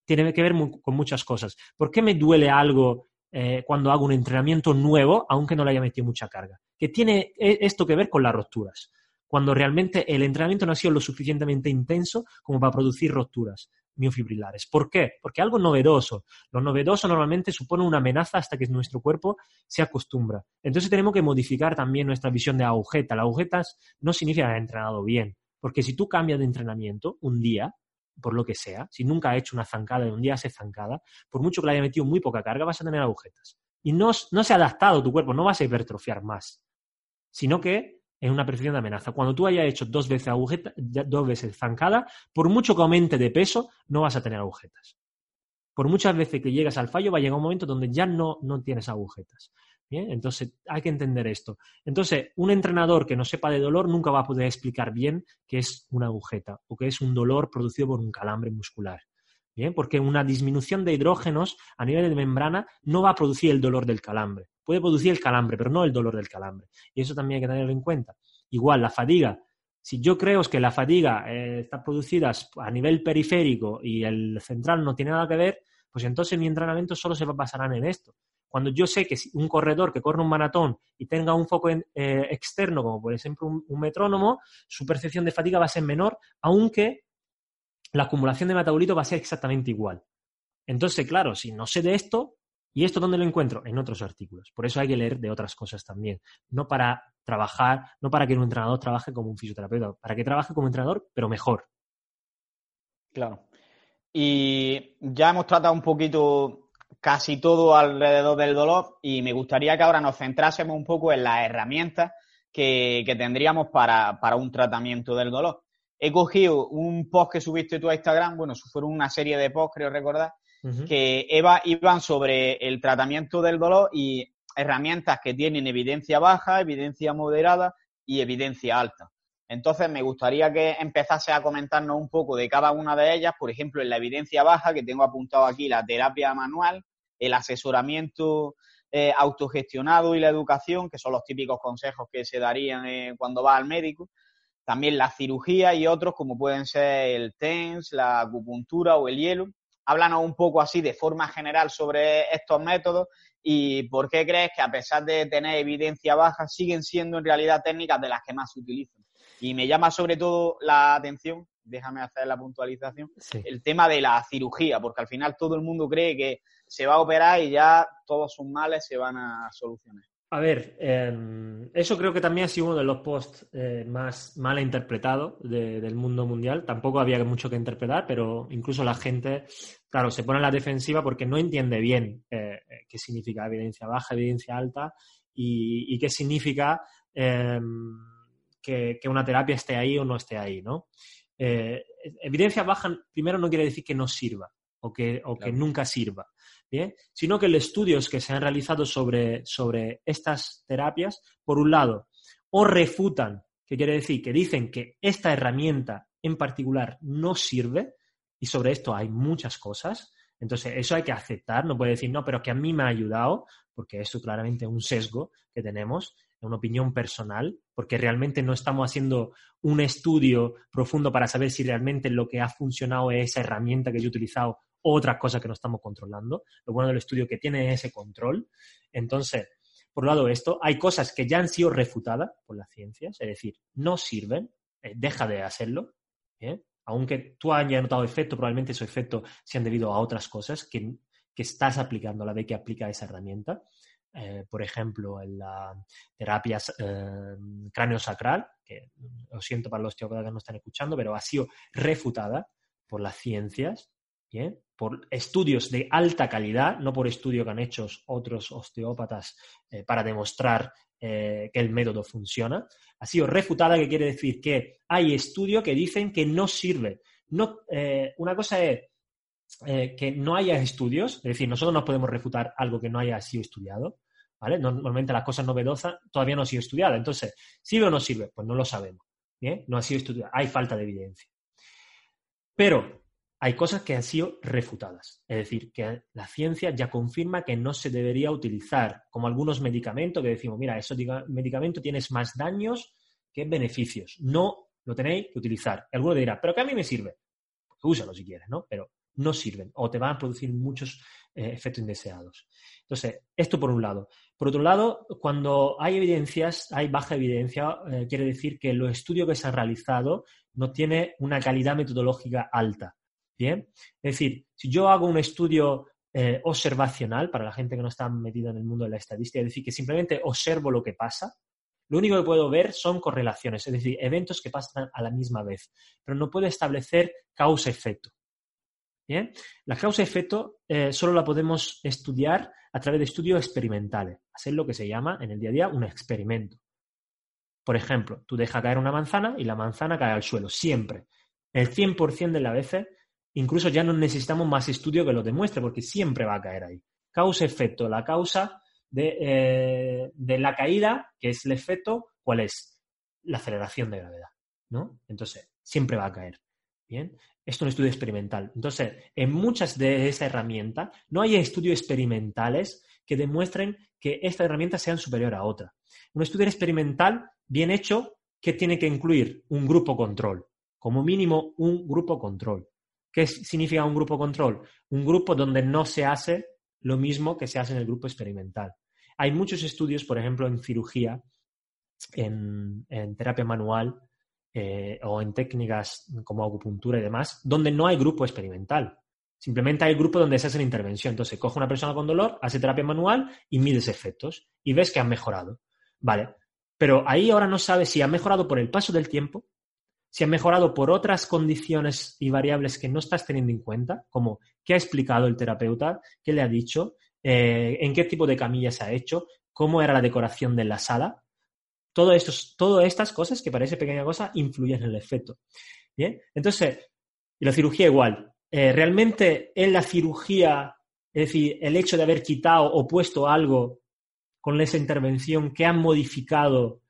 tiene que ver con muchas cosas. ¿Por qué me duele algo eh, cuando hago un entrenamiento nuevo, aunque no le haya metido mucha carga? Que tiene e, esto que ver con las rupturas, cuando realmente el entrenamiento no ha sido lo suficientemente intenso como para producir rupturas. Miofibrilares. ¿Por qué? Porque algo novedoso. Lo novedoso normalmente supone una amenaza hasta que nuestro cuerpo se acostumbra. Entonces tenemos que modificar también nuestra visión de agujeta. Las agujetas no significa haber entrenado bien, porque si tú cambias de entrenamiento un día, por lo que sea, si nunca has hecho una zancada y un día haces zancada, por mucho que le haya metido muy poca carga, vas a tener agujetas. Y no, no se ha adaptado tu cuerpo, no vas a hipertrofiar más, sino que es una percepción de amenaza. Cuando tú hayas hecho dos veces agujeta, dos veces zancada, por mucho que aumente de peso, no vas a tener agujetas. Por muchas veces que llegas al fallo, va a llegar un momento donde ya no, no tienes agujetas. ¿Bien? Entonces, hay que entender esto. Entonces, un entrenador que no sepa de dolor nunca va a poder explicar bien qué es una agujeta o qué es un dolor producido por un calambre muscular. ¿Bien? Porque una disminución de hidrógenos a nivel de membrana no va a producir el dolor del calambre. Puede producir el calambre, pero no el dolor del calambre. Y eso también hay que tenerlo en cuenta. Igual, la fatiga. Si yo creo que la fatiga eh, está producida a nivel periférico y el central no tiene nada que ver, pues entonces mi entrenamiento solo se basará en esto. Cuando yo sé que un corredor que corre un maratón y tenga un foco eh, externo, como por ejemplo un, metrónomo, su percepción de fatiga va a ser menor, aunque la acumulación de metabolito va a ser exactamente igual. Entonces, claro, si no sé de esto, ¿y esto dónde lo encuentro? En otros artículos. Por eso hay que leer de otras cosas también. No para trabajar, no para que un entrenador trabaje como un fisioterapeuta, para que trabaje como entrenador, pero mejor. Claro. Y ya hemos tratado un poquito casi todo alrededor del dolor y me gustaría que ahora nos centrásemos un poco en las herramientas que, tendríamos para, para, un tratamiento del dolor he cogido un post que subiste tú a Instagram, bueno, fueron una serie de posts, creo recordar, que iban sobre el tratamiento del dolor y herramientas que tienen evidencia baja, evidencia moderada y evidencia alta. Entonces, me gustaría que empezase a comentarnos un poco de cada una de ellas, por ejemplo, en la evidencia baja, que tengo apuntado aquí la terapia manual, el asesoramiento eh, autogestionado y la educación, que son los típicos consejos que se darían eh, cuando va al médico también la cirugía y otros como pueden ser el TENS, la acupuntura o el hielo. Háblanos un poco así de forma general sobre estos métodos y por qué crees que a pesar de tener evidencia baja siguen siendo en realidad técnicas de las que más se utilizan. Y me llama sobre todo la atención, déjame hacer la puntualización, el tema de la cirugía, porque al final todo el mundo cree que se va a operar y ya todos sus males se van a solucionar. A ver, em, eso creo que también ha sido uno de los posts eh, más mal interpretados del mundo mundial. Tampoco había mucho que interpretar, pero incluso la gente, claro, se pone en la defensiva porque no entiende bien eh, qué significa evidencia baja, evidencia alta y, qué significa em, que, una terapia esté ahí o no esté ahí, ¿no? Eh, evidencia baja, primero, no quiere decir que no sirva o que, o que nunca sirva sino que los estudios que se han realizado sobre, sobre estas terapias, por un lado, o refutan, que quiere decir que dicen que esta herramienta en particular no sirve, y sobre esto hay muchas cosas, entonces eso hay que aceptar, no puede decir, no, pero que a mí me ha ayudado, porque eso claramente es un sesgo que tenemos, una opinión personal, porque realmente no estamos haciendo un estudio profundo para saber si realmente lo que ha funcionado es esa herramienta que yo he utilizado otras cosas que no estamos controlando. Lo bueno del estudio que tiene ese control. Entonces, por un lado esto, hay cosas que ya han sido refutadas por las ciencias, es decir, no sirven, eh, deja de hacerlo. Aunque tú hayas notado efecto, probablemente esos efectos sean debido a otras cosas que, estás aplicando a la vez que aplica esa herramienta. Eh, por ejemplo, en la terapia eh, cráneo-sacral, que lo siento para los teópatas que no están escuchando, pero ha sido refutada por las ciencias por estudios de alta calidad, no por estudios que han hecho otros osteópatas eh, para demostrar eh, que el método funciona. Ha sido refutada, que quiere decir que hay estudios que dicen que no sirve. No, eh, una cosa es que no haya estudios, es decir, nosotros no podemos refutar algo que no haya sido estudiado. ¿vale? Normalmente las cosas novedosas todavía no han sido estudiadas. Entonces, ¿sirve o no sirve? Pues no lo sabemos. No ha sido estudiado. Hay falta de evidencia. Pero hay cosas que han sido refutadas. Es decir, que la ciencia ya confirma que no se debería utilizar, como algunos medicamentos que decimos, mira, ese medicamento tienes más daños que beneficios. No lo tenéis que utilizar. alguno dirá, pero que a mí me sirve. Pues úsalo si quieres, ¿no? Pero no sirven o te van a producir muchos eh, efectos indeseados. Entonces, esto por un lado. Por otro lado, cuando hay evidencias, hay baja evidencia, eh, quiere decir que los estudios que se han realizado no tienen una calidad metodológica alta. Bien, es decir, si yo hago un estudio eh, observacional, para la gente que no está metida en el mundo de la estadística, es decir, que simplemente observo lo que pasa, lo único que puedo ver son correlaciones, es decir, eventos que pasan a la misma vez, pero no puedo establecer causa-efecto. Bien, la causa-efecto eh, solo la podemos estudiar a través de estudios experimentales, hacer lo que se llama en el día a día un experimento. Por ejemplo, tú dejas caer una manzana y la manzana cae al suelo, siempre. El 100% de las veces, incluso ya no necesitamos más estudio que lo demuestre, porque siempre va a caer ahí. Causa-efecto, la causa eh, de, la caída, que es el efecto, ¿cuál es? La aceleración de gravedad, ¿no? Entonces, siempre va a caer. Bien, esto es un estudio experimental. Entonces, en muchas de esas herramientas no hay estudios experimentales que demuestren que esta herramienta sea superior a otra. Un estudio experimental bien hecho que tiene que incluir un grupo control, como mínimo un grupo control. ¿Qué significa un grupo control? Un grupo donde no se hace lo mismo que se hace en el grupo experimental. Hay muchos estudios, por ejemplo, en cirugía, en, terapia manual eh, o en técnicas como acupuntura y demás, donde no hay grupo experimental. Simplemente hay el grupo donde se hace la intervención. Entonces, coge una persona con dolor, hace terapia manual y mides efectos y ves que han mejorado. Vale, pero ahí ahora no sabes si ha mejorado por el paso del tiempo, si ha mejorado por otras condiciones y variables que no estás teniendo en cuenta, como qué ha explicado el terapeuta, qué le ha dicho, eh, en qué tipo de camilla se ha hecho, cómo era la decoración de la sala. Todo esto, todas estas cosas, que parece pequeña cosa, influyen en el efecto. Bien, entonces, y la cirugía igual. Eh, realmente en la cirugía, es decir, el hecho de haber quitado o puesto algo con esa intervención que ha modificado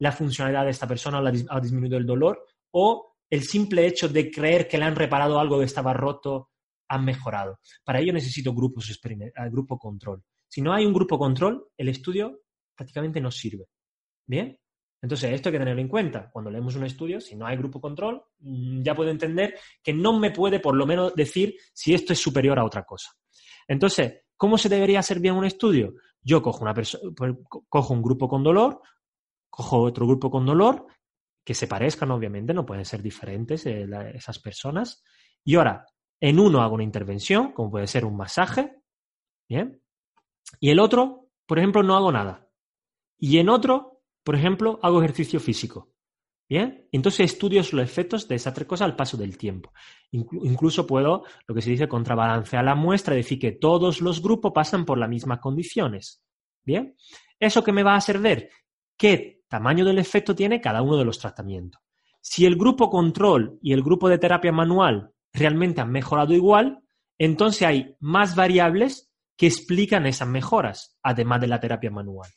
la funcionalidad de esta persona o ha disminuido el dolor, o el simple hecho de creer que le han reparado algo que estaba roto han mejorado. Para ello necesito eh, grupo control. Si no hay un grupo control, el estudio prácticamente no sirve. ¿Bien? Entonces, esto hay que tenerlo en cuenta. Cuando leemos un estudio, si no hay grupo control, mm, ya puedo entender que no me puede por lo menos decir si esto es superior a otra cosa. Entonces, ¿cómo se debería hacer bien un estudio? Yo cojo, una pues, cojo un grupo con dolor, cojo otro grupo con dolor, que se parezcan, obviamente, no pueden ser diferentes eh, esas personas. Y ahora, en uno hago una intervención, como puede ser un masaje, ¿bien? Y el otro, por ejemplo, no hago nada. Y en otro, por ejemplo, hago ejercicio físico. ¿Bien? Entonces estudio los efectos de esas tres cosas al paso del tiempo. incluso puedo, lo que se dice, contrabalancear la muestra, decir que todos los grupos pasan por las mismas condiciones. ¿Bien? ¿Eso que me va a hacer ver? ¿Qué tamaño del efecto tiene cada uno de los tratamientos? Si el grupo control y el grupo de terapia manual realmente han mejorado igual, entonces hay más variables que explican esas mejoras, además de la terapia manual.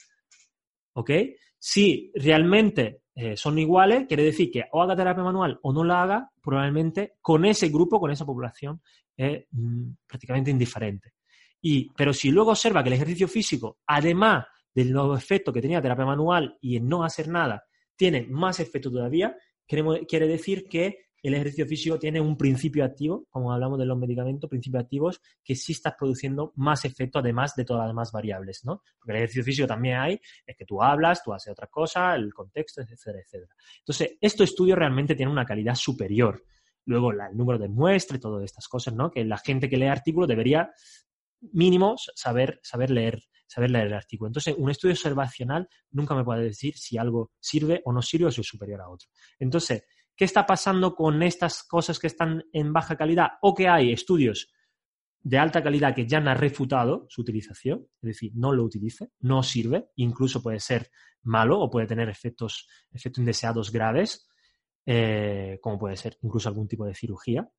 ¿Ok? Si realmente eh, son iguales, quiere decir que o haga terapia manual o no la haga, probablemente con ese grupo, con esa población, es mm, prácticamente indiferente. Y, pero si luego observa que el ejercicio físico, además del nuevo efecto que tenía terapia manual y en no hacer nada, tiene más efecto todavía, quiere decir que el ejercicio físico tiene un principio activo, como hablamos de los medicamentos, principios activos, que sí estás produciendo más efecto además de todas las demás variables, ¿no? Porque el ejercicio físico también hay, es que tú hablas, tú haces otra cosa, el contexto, etcétera, etcétera. Entonces, estos estudios realmente tienen una calidad superior. Luego, el número de muestras todas estas cosas, ¿no? Que la gente que lee artículos debería mínimo saber, saber leer saber leer el artículo. Entonces, un estudio observacional nunca me puede decir si algo sirve o no sirve o si es superior a otro. Entonces, ¿Qué está pasando con estas cosas que están en baja calidad o que hay estudios de alta calidad que ya han refutado su utilización? Es decir, no lo utilice, no sirve, incluso puede ser malo o puede tener efectos, efectos indeseados graves, eh, como puede ser incluso algún tipo de cirugía.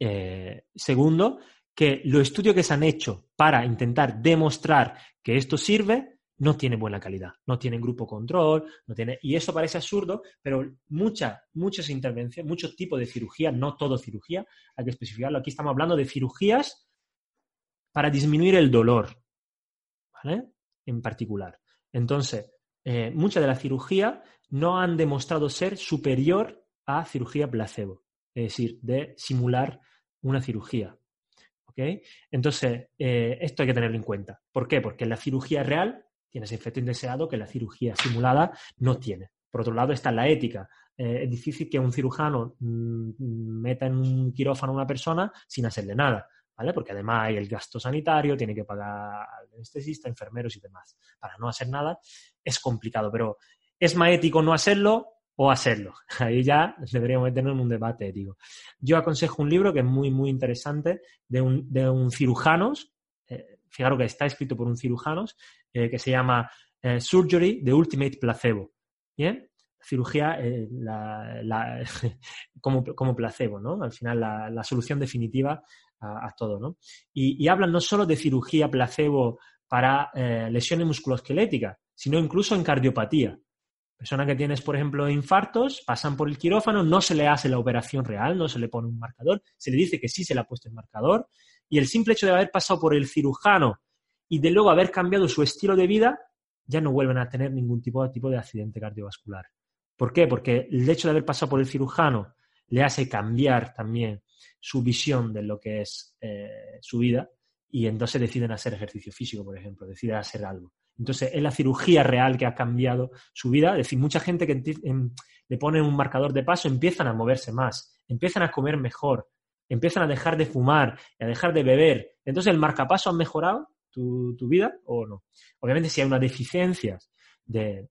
Eh, segundo, que los estudios que se han hecho para intentar demostrar que esto sirve no tiene buena calidad, no tiene grupo control, no tiene... Y eso parece absurdo, pero muchas, muchas intervenciones, muchos tipos de cirugía, no todo cirugía, hay que especificarlo. Aquí estamos hablando de cirugías para disminuir el dolor, ¿vale? En particular. Entonces, eh, muchas de la cirugía no han demostrado ser superior a cirugía placebo, es decir, de simular una cirugía. Entonces, eh, esto hay que tenerlo en cuenta. ¿Por qué? Porque la cirugía real tiene ese efecto indeseado que la cirugía simulada no tiene. Por otro lado está la ética. Eh, es difícil que un cirujano mm, meta en un quirófano a una persona sin hacerle nada, ¿vale? Porque además hay el gasto sanitario, tiene que pagar al enfermeros y demás. Para no hacer nada es complicado, pero ¿es más ético no hacerlo o hacerlo? Ahí ya deberíamos tener un debate ético. Yo aconsejo un libro que es muy, muy interesante de un, de un cirujanos, eh, fijaros que está escrito por un cirujanos, eh, que se llama Surgery, The Ultimate Placebo. ¿Bien? cirugía eh, como, placebo, ¿no? Al final la, solución definitiva a, todo, ¿no? Y, hablan no solo de cirugía placebo para eh, lesiones musculoesqueléticas, sino incluso en cardiopatía. Personas que tienes, por ejemplo, infartos, pasan por el quirófano, no se le hace la operación real, no se le pone un marcador, se le dice que sí se le ha puesto el marcador, y el simple hecho de haber pasado por el cirujano y de luego haber cambiado su estilo de vida, ya no vuelven a tener ningún tipo, tipo de accidente cardiovascular. ¿Por qué? Porque el hecho de haber pasado por el cirujano le hace cambiar también su visión de lo que es eh, su vida y entonces deciden hacer ejercicio físico, por ejemplo, deciden hacer algo. Entonces, es la cirugía real que ha cambiado su vida. Es decir, mucha gente que le pone un marcador de paso empiezan a moverse más, empiezan a comer mejor, empiezan a dejar de fumar, a dejar de beber. Entonces, ¿el marcapaso ha mejorado tu, tu vida o no? Obviamente, si hay unas deficiencias de,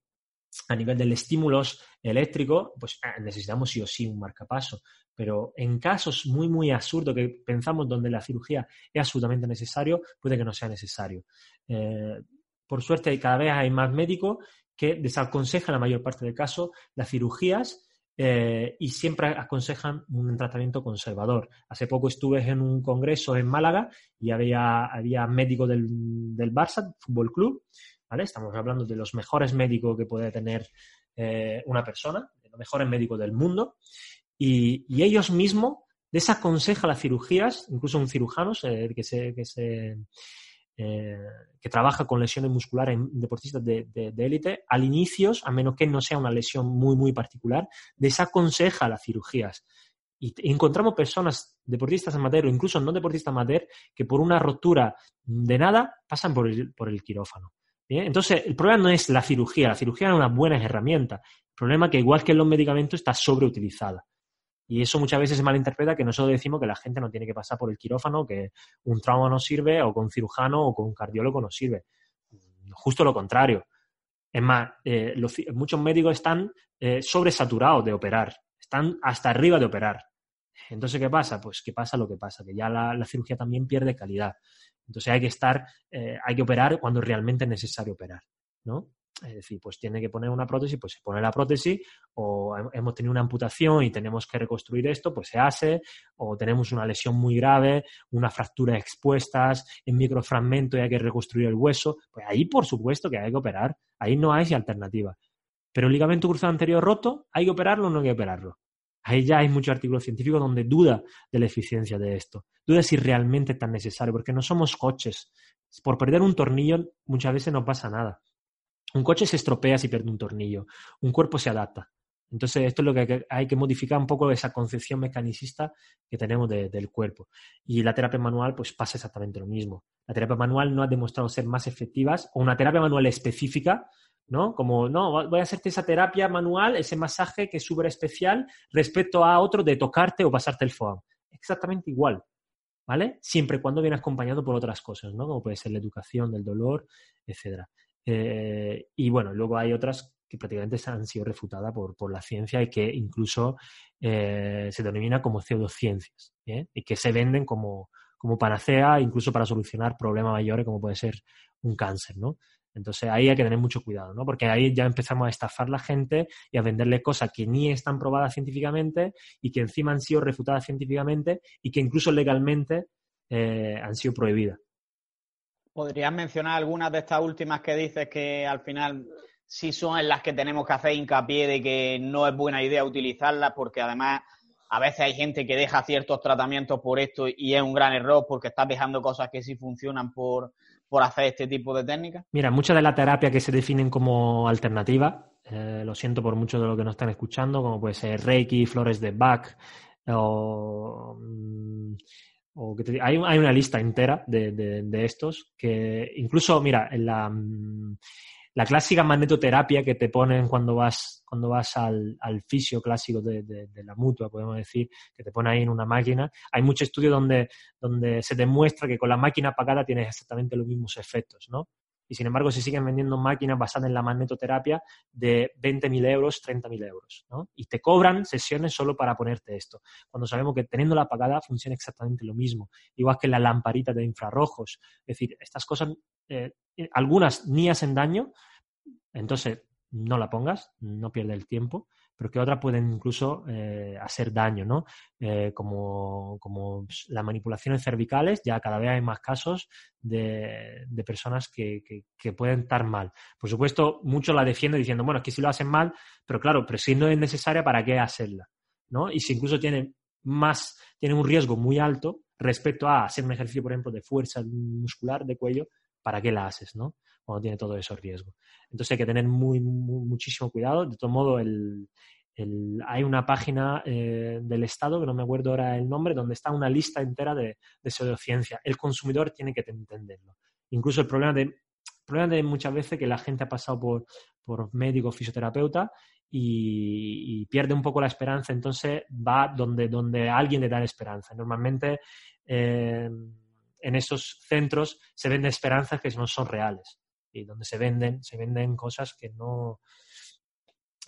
a nivel del estímulos eléctrico, pues ah, necesitamos sí o sí un marcapaso. Pero en casos muy, muy absurdos que pensamos donde la cirugía es absolutamente necesario, puede que no sea necesario. Eh, por suerte, cada vez hay más médicos que desaconsejan la mayor parte del caso las cirugías eh, y siempre aconsejan un tratamiento conservador. Hace poco estuve en un congreso en Málaga y había, había médicos del, del Barça, Fútbol Club, Estamos hablando de los mejores médicos que puede tener eh, una persona, de los mejores médicos del mundo, y, ellos mismos desaconsejan las cirugías, incluso un cirujano que, se, que, se, eh, que trabaja con lesiones musculares en deportistas de élite, al inicio, a menos que no sea una lesión muy, muy particular, desaconseja las cirugías. Y encontramos personas, deportistas amateur o incluso no deportistas amateur, que por una rotura de nada pasan por por el quirófano. Entonces, el problema no es la cirugía, la cirugía es una buena herramienta. El problema es que, igual que en los medicamentos, está sobreutilizada. Y eso muchas veces se malinterpreta que nosotros decimos que la gente no tiene que pasar por el quirófano, que un trauma no sirve, o con cirujano o con cardiólogo no sirve. Justo lo contrario. Es más, eh, muchos médicos están eh, sobresaturados de operar, están hasta arriba de operar. Entonces, ¿qué pasa? Pues que pasa lo que pasa, que ya la cirugía también pierde calidad. Entonces hay que estar, eh, hay que operar cuando realmente es necesario operar, ¿no? Es decir, pues tiene que poner una prótesis, pues se pone la prótesis, o hemos tenido una amputación y tenemos que reconstruir esto, pues se hace, o tenemos una lesión muy grave, una fractura expuestas, en microfragmento y hay que reconstruir el hueso, pues ahí por supuesto que hay que operar, ahí no hay alternativa. Pero el ligamento cruzado anterior roto, ¿hay que operarlo o no hay que operarlo? Ahí ya hay mucho artículo científico donde duda de la eficiencia de esto, duda si realmente es tan necesario, porque no somos coches. Por perder un tornillo muchas veces no pasa nada. Un coche se estropea si pierde un tornillo, un cuerpo se adapta. Entonces, esto es lo que hay que modificar un poco esa concepción mecanicista que tenemos del cuerpo. Y la terapia manual, pues pasa exactamente lo mismo. La terapia manual no ha demostrado ser más efectivas, o una terapia manual específica ¿no? Como, no, voy a hacerte esa terapia manual, ese masaje que es súper especial respecto a otro de tocarte o pasarte el foam. Exactamente igual, ¿vale? Siempre y cuando viene acompañado por otras cosas, ¿no? Como puede ser la educación del dolor, etcétera. Eh, y bueno, luego hay otras que prácticamente han sido refutadas por, por la ciencia y que incluso eh, se denomina como pseudociencias ¿eh? y que se venden como, como panacea incluso para solucionar problemas mayores como puede ser un cáncer, ¿no? Entonces ahí hay que tener mucho cuidado, ¿no? Porque ahí ya empezamos a estafar a la gente y a venderle cosas que ni están probadas científicamente y que encima han sido refutadas científicamente y que incluso legalmente han sido prohibidas. ¿Podrías mencionar algunas de estas últimas que dices que al final sí son en las que tenemos que hacer hincapié de que no es buena idea utilizarlas porque además a veces hay gente que deja ciertos tratamientos por esto y es un gran error porque estás dejando cosas que sí funcionan por, por hacer este tipo de técnicas? Mira, muchas de la terapia que se definen como alternativa, eh, lo siento por muchos de los que nos están escuchando, como puede ser Reiki, flores de Bach, o, hay, una lista entera de, estos que incluso, mira, en la, mm, la clásica magnetoterapia que te ponen cuando vas, cuando vas al, fisio clásico de, de, la mutua, podemos decir, que te pone ahí en una máquina. Hay muchos estudios donde, donde se demuestra que con la máquina apagada tienes exactamente los mismos efectos, ¿no? Y sin embargo se siguen vendiendo máquinas basadas en la magnetoterapia de 20.000 euros, 30.000 euros, ¿no? Y te cobran sesiones solo para ponerte esto, cuando sabemos que teniendo la apagada funciona exactamente lo mismo, igual que la lamparita de infrarrojos. Es decir, estas cosas, eh, algunas ni hacen daño, entonces no la pongas, no pierde el tiempo, pero que otras pueden incluso eh, hacer daño, ¿no? Eh, como, como las manipulaciones cervicales, ya cada vez hay más casos de, personas que, pueden estar mal. Por supuesto, muchos la defienden diciendo, bueno, es que si lo hacen mal, pero claro, pero si no es necesaria, ¿para qué hacerla? ¿no? Y si incluso tiene más, tiene un riesgo muy alto respecto a hacer un ejercicio, por ejemplo, de fuerza muscular de cuello, ¿para qué la haces, no? Cuando tiene todo esos riesgos. Entonces hay que tener muchísimo cuidado. De todo modo, hay una página eh, del Estado, que no me acuerdo ahora el nombre, donde está una lista entera de, pseudociencia. El consumidor tiene que entenderlo. Incluso el problema de, muchas veces que la gente ha pasado por, por médico, fisioterapeuta y, pierde un poco la esperanza, entonces va donde, donde alguien le da esperanza. Normalmente eh, en esos centros se venden esperanzas que no son reales donde se venden, se venden cosas que no,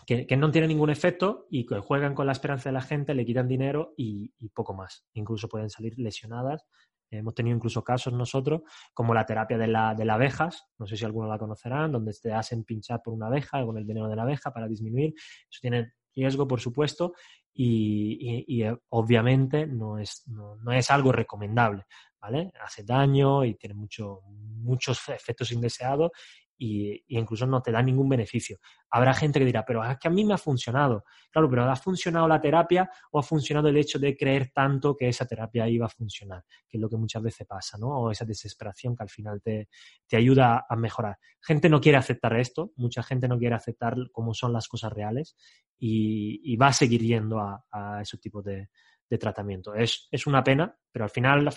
que, no tienen ningún efecto y que juegan con la esperanza de la gente, le quitan dinero y, poco más. Incluso pueden salir lesionadas. Hemos tenido incluso casos nosotros, como la terapia de, la, de las abejas, no sé si algunos la conocerán, donde te hacen pinchar por una abeja con el veneno de la abeja para disminuir. Eso tiene riesgo, por supuesto, y, obviamente no es, no es algo recomendable. ¿vale? Hace daño y tiene mucho, muchos efectos indeseados y, incluso no te da ningún beneficio. Habrá gente que dirá, pero es que a mí me ha funcionado. Claro, pero ¿ha funcionado la terapia o ha funcionado el hecho de creer tanto que esa terapia iba a funcionar? Que es lo que muchas veces pasa, ¿no? O esa desesperación que al final te, te ayuda a mejorar. Gente no quiere aceptar esto, mucha gente no quiere aceptar cómo son las cosas reales y, va a seguir yendo a, a esos tipos de, de tratamiento. Es, es, una pena, pero al final,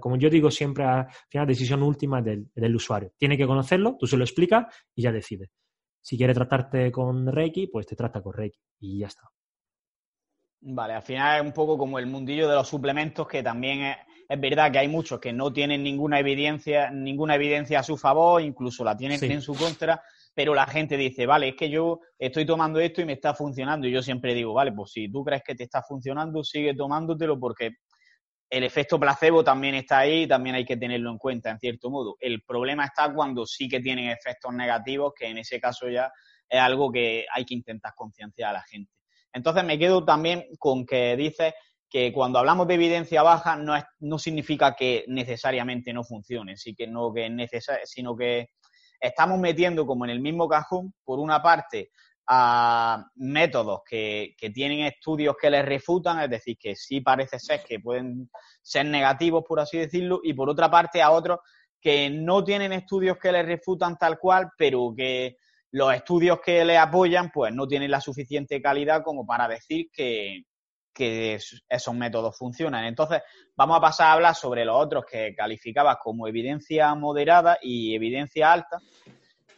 como yo digo siempre, al final decisión última del, del usuario. Tiene que conocerlo, tú se lo explicas y ya decide. Si quiere tratarte con Reiki, pues te trata con Reiki y ya está. Vale, al final es un poco como el mundillo de los suplementos, que también es, es verdad que hay muchos que no tienen ninguna evidencia, ninguna evidencia a su favor, incluso la tienen en su contra, pero la gente dice, vale, es que yo estoy tomando esto y me está funcionando. Y yo siempre digo, vale, pues si tú crees que te está funcionando, sigue tomándotelo porque el efecto placebo también está ahí y también hay que tenerlo en cuenta, en cierto modo. El problema está cuando sí que tienen efectos negativos, que en ese caso ya es algo que hay que intentar concienciar a la gente. Entonces me quedo también con que dices que cuando hablamos de evidencia baja no, es, no significa que necesariamente no funcione, sí que no que es sino que estamos metiendo como en el mismo cajón, por una parte, a métodos que, tienen estudios que les refutan, es decir, que sí parece ser que pueden ser negativos, por así decirlo, y por otra parte a otros que no tienen estudios que les refutan tal cual, pero que los estudios que les apoyan, pues no tienen la suficiente calidad como para decir que, que esos métodos funcionan. Entonces, vamos a pasar a hablar sobre los otros que calificabas como evidencia moderada y evidencia alta,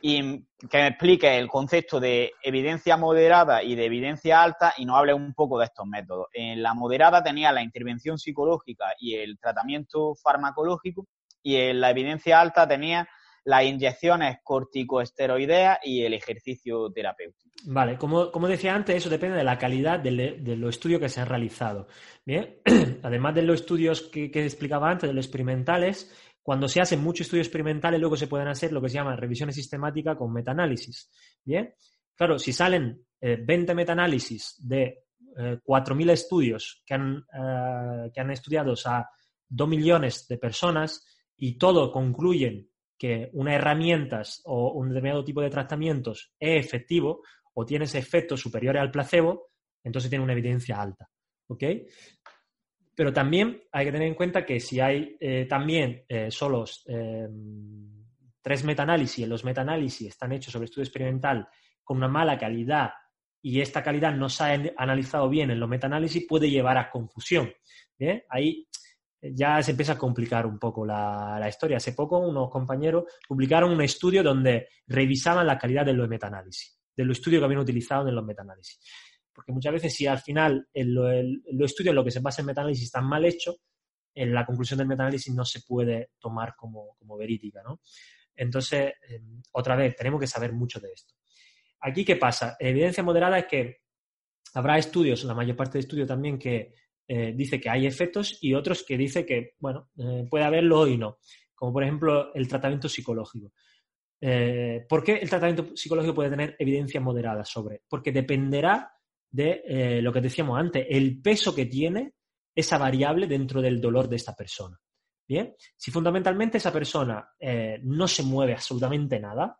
y que me explique el concepto de evidencia moderada y de evidencia alta y nos hable un poco de estos métodos. En la moderada tenía la intervención psicológica y el tratamiento farmacológico, y en la evidencia alta tenía las inyecciones corticoesteroideas y el ejercicio terapéutico. Vale, como, decía antes, eso depende de la calidad de, los estudios que se han realizado. Bien, además de los estudios que, explicaba antes, de los experimentales, cuando se hacen muchos estudios experimentales, luego se pueden hacer lo que se llama revisiones sistemáticas con metaanálisis. Bien, claro, si salen 20 eh, metaanálisis de 4.000 eh, estudios que han, eh, que han estudiado a 2 millones de personas y todo concluyen que una herramienta o un determinado tipo de tratamientos es efectivo o tiene ese efecto superior al placebo, entonces tiene una evidencia alta. ¿Ok? Pero también hay que tener en cuenta que si hay eh, también eh, solo eh, tres metaanálisis, los metaanálisis están hechos sobre estudio experimental con una mala calidad y esta calidad no se ha analizado bien en los metaanálisis, puede llevar a confusión. Ahí ya se empieza a complicar un poco la, historia. Hace poco unos compañeros publicaron un estudio donde revisaban la calidad de los metaanálisis, de los estudios que habían utilizado en los metaanálisis. Porque muchas veces si al final los estudios en lo que se basa en metaanálisis están mal hechos, en la conclusión del metaanálisis no se puede tomar como, verídica, ¿no? Entonces, em, otra vez, tenemos que saber mucho de esto. Aquí, ¿qué pasa? Evidencia moderada es que habrá estudios, la mayor parte de estudios también, que eh, dice que hay efectos y otros que dice que, bueno, eh, puede haberlo y no. Como por ejemplo el tratamiento psicológico. Eh, ¿Por qué el tratamiento psicológico puede tener evidencia moderada sobre? Porque dependerá de lo que decíamos antes, el peso que tiene esa variable dentro del dolor de esta persona. Bien, si fundamentalmente esa persona no se mueve absolutamente nada,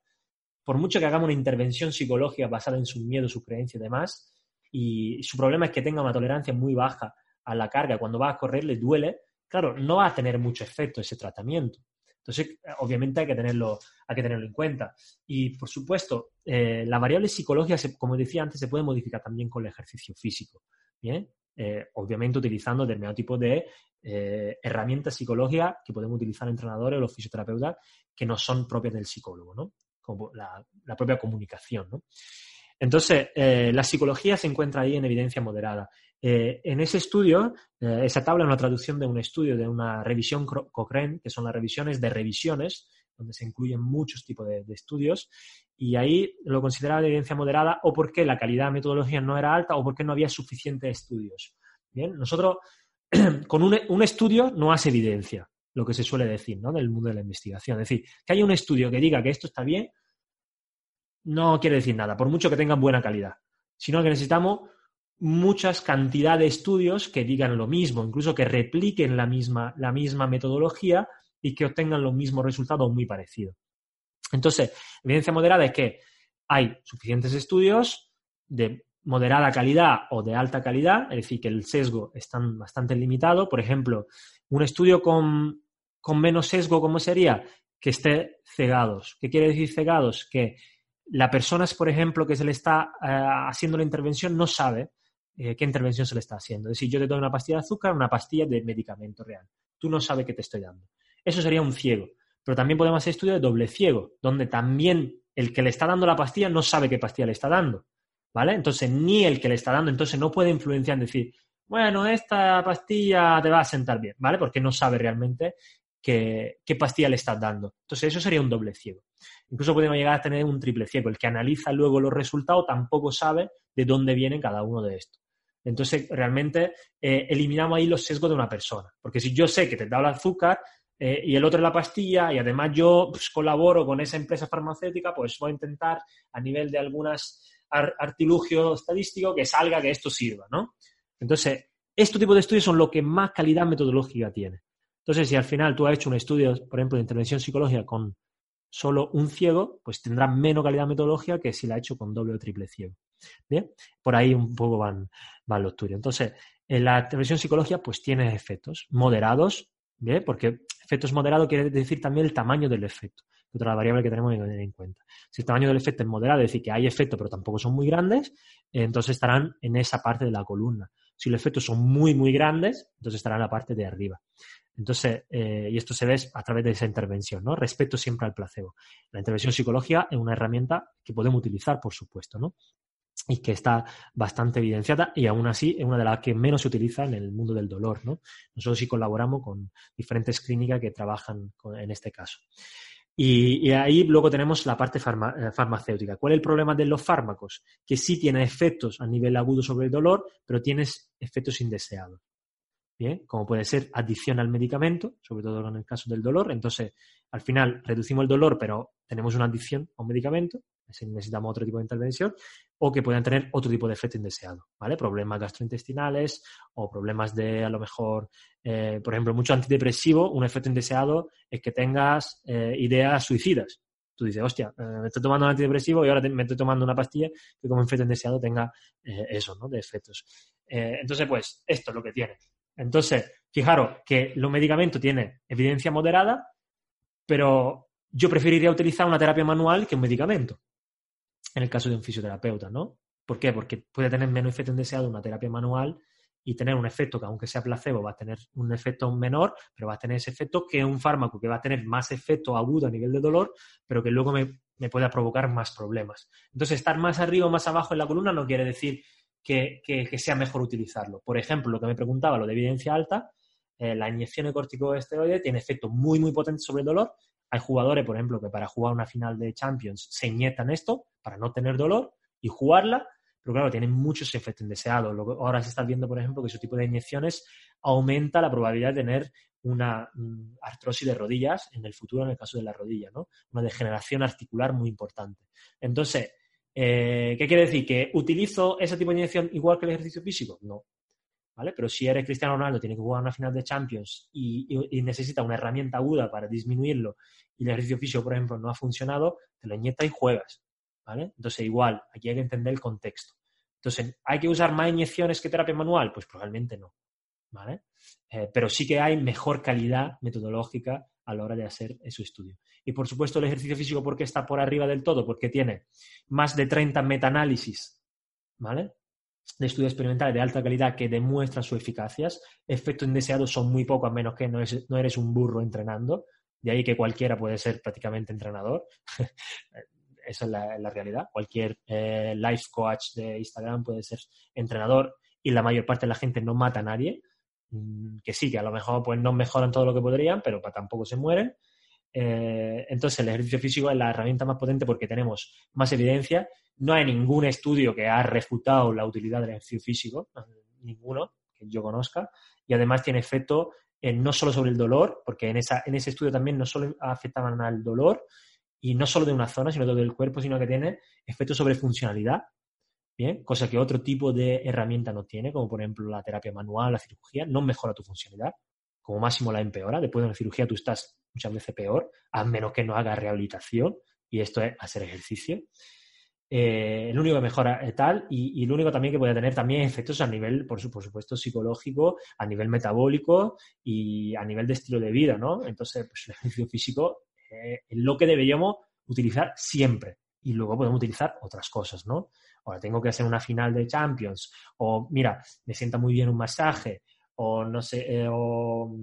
por mucho que hagamos una intervención psicológica basada en su miedo, su creencia y demás, y su problema es que tenga una tolerancia muy baja a la carga, cuando va a correr le duele, claro, no va a tener mucho efecto ese tratamiento. Entonces, obviamente hay que tenerlo, hay que tenerlo en cuenta. Y, por supuesto, eh, la variable psicológica, como decía antes, se puede modificar también con el ejercicio físico. ¿bien? Eh, obviamente utilizando determinado tipo de eh, herramientas psicológicas que podemos utilizar entrenadores o los fisioterapeutas que no son propias del psicólogo, ¿no? Como la, la propia comunicación, ¿no? Entonces, la psicología se encuentra ahí en evidencia moderada. Eh, en ese estudio, eh, esa tabla es una traducción de un estudio de una revisión Cochrane, que son las revisiones de revisiones, donde se incluyen muchos tipos de, estudios, y ahí lo consideraba de evidencia moderada o porque la calidad de metodología no era alta o porque no había suficientes estudios. Bien, nosotros con un, estudio no hace evidencia, lo que se suele decir, ¿no? Del mundo de la investigación. Es decir, que haya un estudio que diga que esto está bien, no quiere decir nada, por mucho que tengan buena calidad, sino que necesitamos muchas cantidad de estudios que digan lo mismo, incluso que repliquen la misma, la misma metodología y que obtengan los mismos resultados muy parecidos. Entonces, evidencia moderada es que hay suficientes estudios de moderada calidad o de alta calidad, es decir, que el sesgo está bastante limitado. Por ejemplo, un estudio con, con menos sesgo, ¿cómo sería? Que esté cegados. ¿Qué quiere decir cegados? Que la persona, por ejemplo, que se le está eh, haciendo la intervención no sabe eh, qué intervención se le está haciendo. Es decir, yo te doy una pastilla de azúcar, una pastilla de medicamento real. Tú no sabes qué te estoy dando. Eso sería un ciego. Pero también podemos hacer estudio de doble ciego, donde también el que le está dando la pastilla no sabe qué pastilla le está dando. ¿Vale? Entonces, ni el que le está dando, entonces no puede influenciar en decir, bueno, esta pastilla te va a sentar bien, ¿vale? Porque no sabe realmente qué, pastilla le estás dando. Entonces, eso sería un doble ciego. Incluso podemos llegar a tener un triple ciego. El que analiza luego los resultados tampoco sabe de dónde viene cada uno de estos. Entonces, realmente eh, eliminamos ahí los sesgos de una persona. Porque si yo sé que te da el azúcar eh, y el otro es la pastilla, y además yo pues, colaboro con esa empresa farmacéutica, pues voy a intentar a nivel de algunas artilugio estadístico que salga que esto sirva, ¿no? Entonces, este tipo de estudios son lo que más calidad metodológica tiene. Entonces, si al final tú has hecho un estudio, por ejemplo, de intervención psicológica con solo un ciego, pues tendrá menos calidad metodológica que si la ha hecho con doble o triple ciego. Bien, por ahí un poco van, van los estudios. Entonces, en la intervención psicológica, pues tiene efectos moderados, ¿bien? Porque efectos moderados quiere decir también el tamaño del efecto, otra variable que tenemos que tener en cuenta. Si el tamaño del efecto es moderado, es decir, que hay efectos pero tampoco son muy grandes, entonces estarán en esa parte de la columna. Si los efectos son muy, muy grandes, entonces estarán en la parte de arriba. Entonces, eh, y esto se ve a través de esa intervención, ¿no? Respeto siempre al placebo. La intervención psicológica es una herramienta que podemos utilizar, por supuesto, ¿no? Y que está bastante evidenciada y aún así es una de las que menos se utiliza en el mundo del dolor, ¿no? Nosotros sí colaboramos con diferentes clínicas que trabajan en este caso. Y, ahí luego tenemos la parte eh, farmacéutica. ¿Cuál es el problema de los fármacos? Que sí tienen efectos a nivel agudo sobre el dolor, pero tienes efectos indeseados. Bien, como puede ser adicción al medicamento, sobre todo en el caso del dolor. Entonces, al final reducimos el dolor, pero tenemos una adicción a un medicamento, necesitamos otro tipo de intervención, o que puedan tener otro tipo de efecto indeseado, ¿vale? Problemas gastrointestinales o problemas de, a lo mejor, eh, por ejemplo, mucho antidepresivo, un efecto indeseado es que tengas eh, ideas suicidas. Tú dices, hostia, eh, me estoy tomando un antidepresivo y ahora me estoy tomando una pastilla que como efecto indeseado tenga eso, ¿no? De efectos. entonces, pues, esto es lo que tiene. Entonces, fijaros que los medicamentos tienen evidencia moderada, pero yo preferiría utilizar una terapia manual que un medicamento, en el caso de un fisioterapeuta, ¿no? ¿Por qué? Porque puede tener menos efecto indeseado una terapia manual y tener un efecto que aunque sea placebo va a tener un efecto menor, pero va a tener ese efecto que un fármaco que va a tener más efecto agudo a nivel de dolor, pero que luego me, me pueda provocar más problemas. Entonces, estar más arriba o más abajo en la columna no quiere decir que, sea mejor utilizarlo. Por ejemplo, lo que me preguntaba, lo de evidencia alta, eh, la inyección de corticosteroide tiene efecto muy, muy potente sobre el dolor. Hay jugadores, por ejemplo, que para jugar una final de Champions se inyectan esto para no tener dolor y jugarla, pero claro, tienen muchos efectos indeseados. Ahora se está viendo, por ejemplo, que ese tipo de inyecciones aumenta la probabilidad de tener una artrosis de rodillas en el futuro en el caso de la rodilla, ¿no? Una degeneración articular muy importante. Entonces, eh, ¿qué quiere decir? ¿Que utilizo ese tipo de inyección igual que el ejercicio físico? No. ¿Vale? Pero si eres Cristiano Ronaldo, tiene que jugar una final de Champions y, y, necesita una herramienta aguda para disminuirlo y el ejercicio físico, por ejemplo, no ha funcionado, te lo inyectas y juegas. ¿vale? Entonces, igual, aquí hay que entender el contexto. Entonces, ¿hay que usar más inyecciones que terapia manual? Pues probablemente no, ¿vale? Eh, pero sí que hay mejor calidad metodológica a la hora de hacer su estudio. Y por supuesto, el ejercicio físico, ¿por qué está por arriba del todo? Porque tiene más de 30 metaanálisis, ¿vale? De estudios experimentales de alta calidad que demuestran su eficacia. Efectos indeseados son muy pocos, a menos que no, no eres un burro entrenando. De ahí que cualquiera puede ser prácticamente entrenador. esa es la, realidad. Cualquier eh, life coach de Instagram puede ser entrenador y la mayor parte de la gente no mata a nadie. Mm, que sí, que a lo mejor pues, no mejoran todo lo que podrían, pero tampoco se mueren. Eh, entonces, el ejercicio físico es la herramienta más potente porque tenemos más evidencia. No hay ningún estudio que ha refutado la utilidad del ejercicio físico, ninguno que yo conozca, y además tiene efecto no solo sobre el dolor, porque en, esa, en ese estudio también no solo afectaban al dolor, y no solo de una zona, sino todo el cuerpo, sino que tiene efectos sobre funcionalidad, ¿bien? Cosa que otro tipo de herramienta no tiene, como por ejemplo la terapia manual, la cirugía, no mejora tu funcionalidad, como máximo la empeora. Después de una cirugía tú estás muchas veces peor, a menos que no hagas rehabilitación, y esto es hacer ejercicio. Eh, el único que mejora es tal y, el único también que puede tener también efectos a nivel, por, por, supuesto, psicológico, a nivel metabólico y a nivel de estilo de vida, ¿no? Entonces, pues el ejercicio físico es lo que deberíamos utilizar siempre. Y luego podemos utilizar otras cosas, ¿no? Ahora tengo que hacer una final de Champions, o mira, me sienta muy bien un masaje, o no sé, eh, o,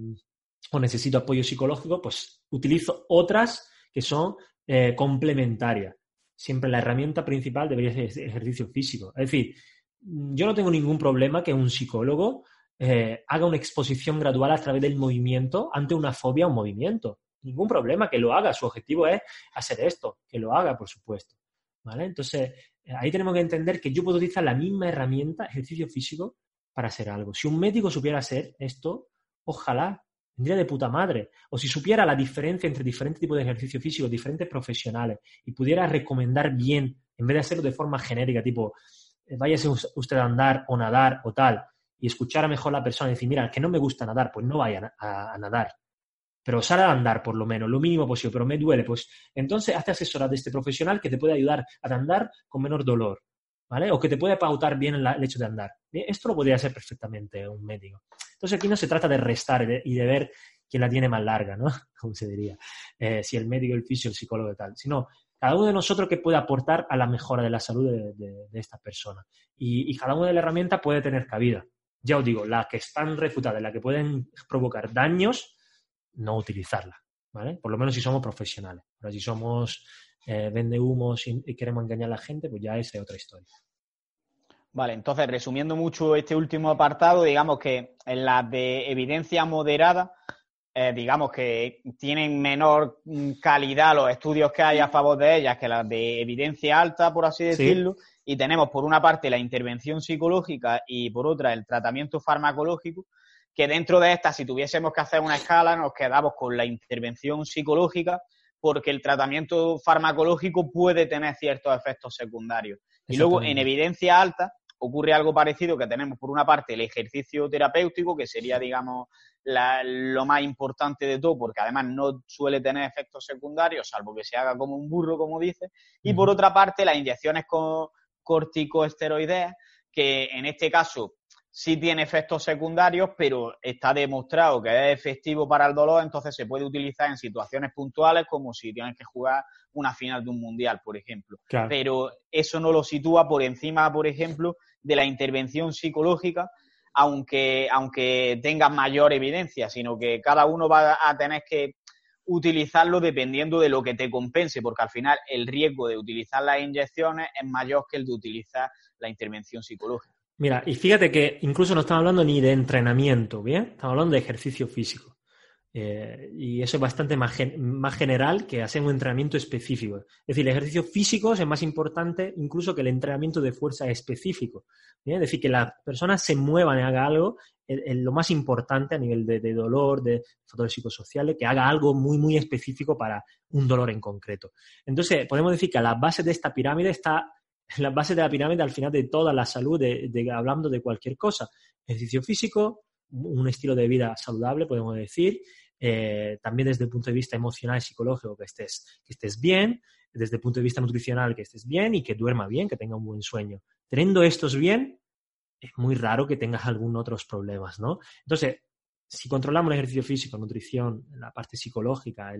necesito apoyo psicológico, pues utilizo otras que son eh, complementarias. Siempre la herramienta principal debería ser ejercicio físico. Es decir, yo no tengo ningún problema que un psicólogo eh, haga una exposición gradual a través del movimiento ante una fobia a un movimiento ningún problema que lo haga. Su objetivo es hacer esto, que lo haga, por supuesto. ¿Vale? Entonces, eh, ahí tenemos que entender que yo puedo utilizar la misma herramienta, ejercicio físico, para hacer algo. Si un médico supiera hacer esto, ojalá, tendría de puta madre. O si supiera la diferencia entre diferentes tipos de ejercicio físico, diferentes profesionales, y pudiera recomendar bien, en vez de hacerlo de forma genérica, tipo, eh, váyase usted a andar o nadar o tal, y escuchar a mejor la persona y decir, mira, que no me gusta nadar, pues no vaya a nadar. Pero sale a andar por lo menos, lo mínimo posible, pero me duele, pues. Entonces hazte asesorar de este profesional que te puede ayudar a andar con menor dolor, ¿vale? O que te puede pautar bien el hecho de andar. Esto lo podría hacer perfectamente un médico. Entonces aquí no se trata de restar y de, ver quién la tiene más larga, ¿no? Como se diría, eh, si el médico, el fisio, el psicólogo y tal, sino cada uno de nosotros que puede aportar a la mejora de la salud de, esta persona. Y, y, cada una de las herramientas puede tener cabida. Ya os digo, las que están refutadas, las que pueden provocar daños, no utilizarla, ¿vale? Por lo menos si somos profesionales. Pero si somos eh, vende humos y, queremos engañar a la gente, pues ya esa es otra historia. Vale, entonces resumiendo mucho este último apartado, digamos que en las de evidencia moderada, eh, digamos que tienen menor calidad los estudios que hay a favor de ellas que las de evidencia alta, por así decirlo, y tenemos por una parte la intervención psicológica y por otra el tratamiento farmacológico, que dentro de esta, si tuviésemos que hacer una escala, nos quedamos con la intervención psicológica, porque el tratamiento farmacológico puede tener ciertos efectos secundarios. Y luego, en evidencia alta, ocurre algo parecido que tenemos, por una parte, el ejercicio terapéutico, que sería, digamos, lo más importante de todo, porque además no suele tener efectos secundarios, salvo que se haga como un burro, como dice. Y por otra parte, las inyecciones con corticoesteroideas, que en este caso sí tiene efectos secundarios, pero está demostrado que es efectivo para el dolor, entonces se puede utilizar en situaciones puntuales como si tienes que jugar una final de un mundial, por ejemplo. Pero eso no lo sitúa por encima, por ejemplo, de la intervención psicológica aunque, aunque tengas mayor evidencia, sino que cada uno va a tener que utilizarlo dependiendo de lo que te compense, porque al final el riesgo de utilizar las inyecciones es mayor que el de utilizar la intervención psicológica. Mira, y fíjate que incluso no estamos hablando ni de entrenamiento, ¿bien? Estamos hablando de ejercicio físico. Eh, y eso es bastante más, general que hacer un entrenamiento específico. Es decir, el ejercicio físico es más importante incluso que el entrenamiento de fuerza específico. Es decir, que las personas se muevan y haga algo, es lo más importante a nivel de, dolor, de factores psicosociales, que haga algo muy, muy específico para un dolor en concreto. Entonces, podemos decir que a la base de esta pirámide está, la base de la pirámide al final de toda la salud, hablando de cualquier cosa. Ejercicio físico, un estilo de vida saludable, podemos decir, eh, también desde el punto de vista emocional y psicológico, que estés, que estés bien, desde el punto de vista nutricional, que estés bien y que duerma bien, que tenga un buen sueño. Teniendo estos bien, es muy raro que tengas algún otros problemas, ¿no? Entonces, si controlamos el ejercicio físico, nutrición, la parte psicológica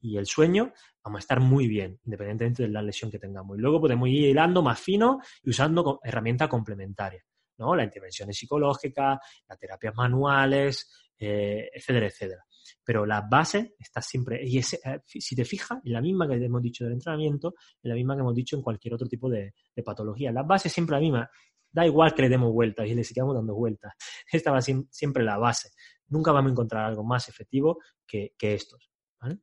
y el sueño, vamos a estar muy bien, independientemente de la lesión que tengamos. Y luego podemos ir hilando más fino y usando herramientas complementarias, ¿no? La intervención psicológica, las terapias manuales, eh, etcétera, etcétera pero la base está siempre, y eh, si te fijas, es la misma que hemos dicho del entrenamiento, es la misma que hemos dicho en cualquier otro tipo de, patología. La base es la misma, da igual que le demos vueltas y le sigamos dando vueltas. Esta va a ser siempre la base. Nunca vamos a encontrar algo más efectivo que, estos. ¿vale?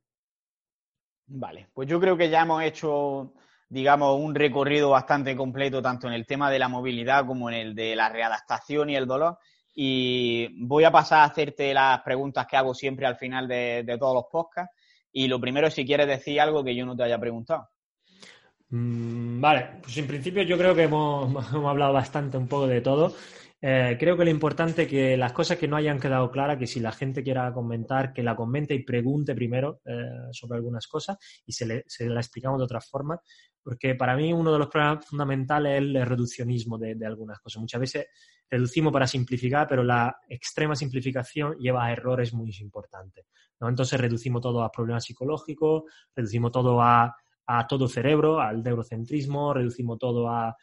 vale, pues yo creo que ya hemos hecho digamos, un recorrido bastante completo tanto en el tema de la movilidad como en el de la readaptación y el dolor y voy a pasar a hacerte las preguntas que hago siempre al final de, todos los podcasts. Y lo primero si quieres decir algo que yo no te haya preguntado. Mm, vale, pues en principio yo creo que hemos, hablado bastante un poco de todo. Eh, creo que lo importante es que las cosas que no hayan quedado claras, que si la gente quiera comentar, que la comente y pregunte primero eh, sobre algunas cosas y se, le, se la explicamos de otra forma, porque para mí uno de los problemas fundamentales es el reduccionismo de, de algunas cosas. Muchas veces reducimos para simplificar, pero la extrema simplificación lleva a errores muy importantes. Entonces reducimos todo a problemas psicológicos, reducimos todo a, todo cerebro, al neurocentrismo, reducimos todo a,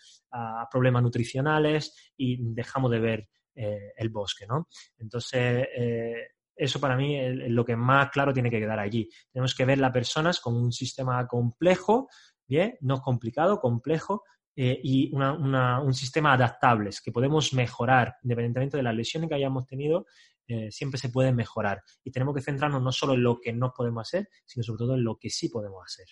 problemas nutricionales y dejamos de ver eh, el bosque. ¿no? Entonces, eh, eso para mí es lo que más claro tiene que quedar allí. Tenemos que ver las personas con un sistema complejo, bien, no complicado, complejo, eh, y un sistema adaptable que podemos mejorar, independientemente de las lesiones que hayamos tenido, siempre se puede mejorar. Y tenemos que centrarnos no solo en lo que no podemos hacer, sino sobre todo en lo que sí podemos hacer.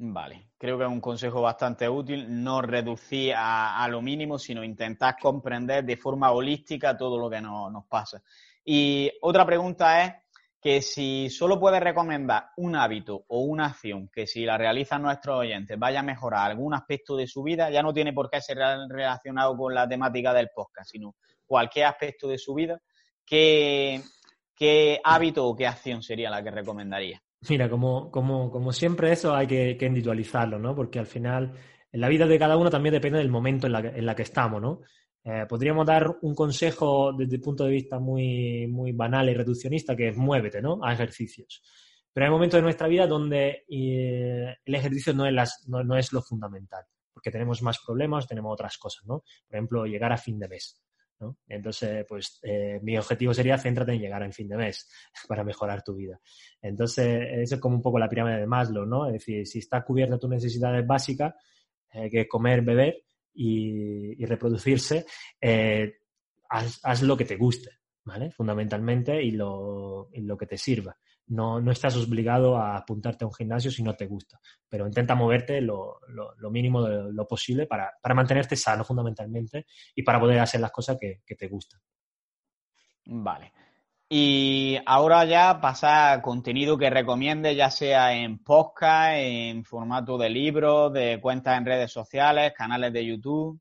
Vale, creo que es un consejo bastante útil, no reducir a, lo mínimo, sino intentar comprender de forma holística todo lo que nos pasa. Y otra pregunta es, que si solo puedes recomendar un hábito o una acción que si la realizan nuestros oyentes vaya a mejorar algún aspecto de su vida, ya no tiene por qué ser relacionado con la temática del podcast, sino cualquier aspecto de su vida, ¿qué, qué hábito o qué acción sería la que recomendaría? Mira, como, como, como siempre eso hay que, que, individualizarlo, ¿no? Porque al final en la vida de cada uno también depende del momento en la en la que estamos, ¿no? Eh, podríamos dar un consejo desde el punto de vista muy, muy banal y reduccionista, que es muévete, ¿no? A ejercicios. Pero hay momentos de nuestra vida donde eh, el ejercicio no es, no, es, lo fundamental, porque tenemos más problemas, tenemos otras cosas, ¿no? Por ejemplo, llegar a fin de mes. ¿No? Entonces, pues eh, mi objetivo sería céntrate en llegar a fin de mes para mejorar tu vida. Entonces, eso es como un poco la pirámide de Maslow, ¿no? Es decir, si está cubierta tus necesidades básicas, que es comer, beber, y, reproducirse, eh, haz, lo que te guste, ¿vale? Fundamentalmente y lo, lo que te sirva. No, no, estás obligado a apuntarte a un gimnasio si no te gusta, pero intenta moverte lo, lo, mínimo de lo posible para, para, mantenerte sano fundamentalmente y para poder hacer las cosas que, que te gustan. Vale. Y ahora ya pasa contenido que recomiende, ya sea en podcast, en formato de libros, de cuentas en redes sociales, canales de YouTube.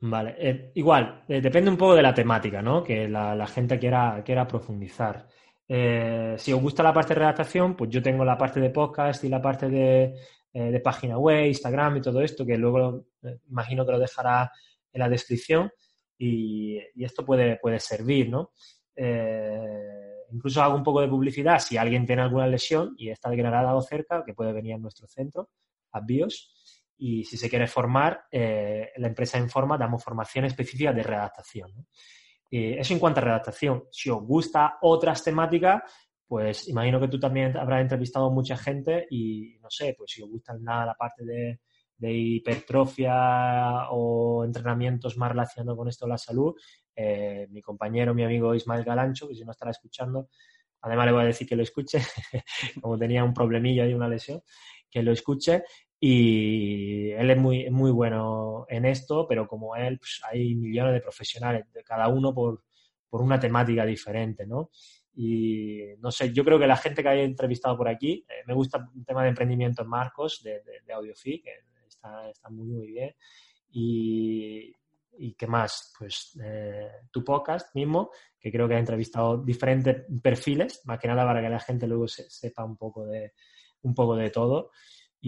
Vale, eh, igual, eh, depende un poco de la temática, ¿no? Que la, gente quiera, quiera profundizar. Eh, si os gusta la parte de redactación, pues yo tengo la parte de podcast y la parte de, página web, Instagram y todo esto, que luego imagino que lo dejará en la descripción y, esto puede, puede servir, ¿no? Eh, incluso hago un poco de publicidad si alguien tiene alguna lesión y está declarado cerca, que puede venir a nuestro centro, a BIOS, y si se quiere formar, eh, la empresa Informa damos formación específica de redactación. Eso en cuanto a redactación. Si os gusta otras temáticas, pues imagino que tú también habrás entrevistado a mucha gente y no sé, pues si os gusta nada la parte de, hipertrofia o entrenamientos más relacionados con esto de la salud, eh, mi compañero, mi amigo Ismael Galancho, que si no estará escuchando, además le voy a decir que lo escuche, como tenía un problemilla y una lesión, que lo escuche y él es muy, muy bueno en esto, pero como él pues, hay millones de profesionales, cada uno por, por una temática diferente, ¿no? Y no sé, yo creo que la gente que haya entrevistado por aquí, eh, me gusta el tema de emprendimiento en Marcos, de, de, de que está, está, muy, muy bien. Y, y qué más, pues eh, tu podcast mismo, que creo que ha entrevistado diferentes perfiles, más que nada para que la gente luego sepa un poco de, un poco de todo.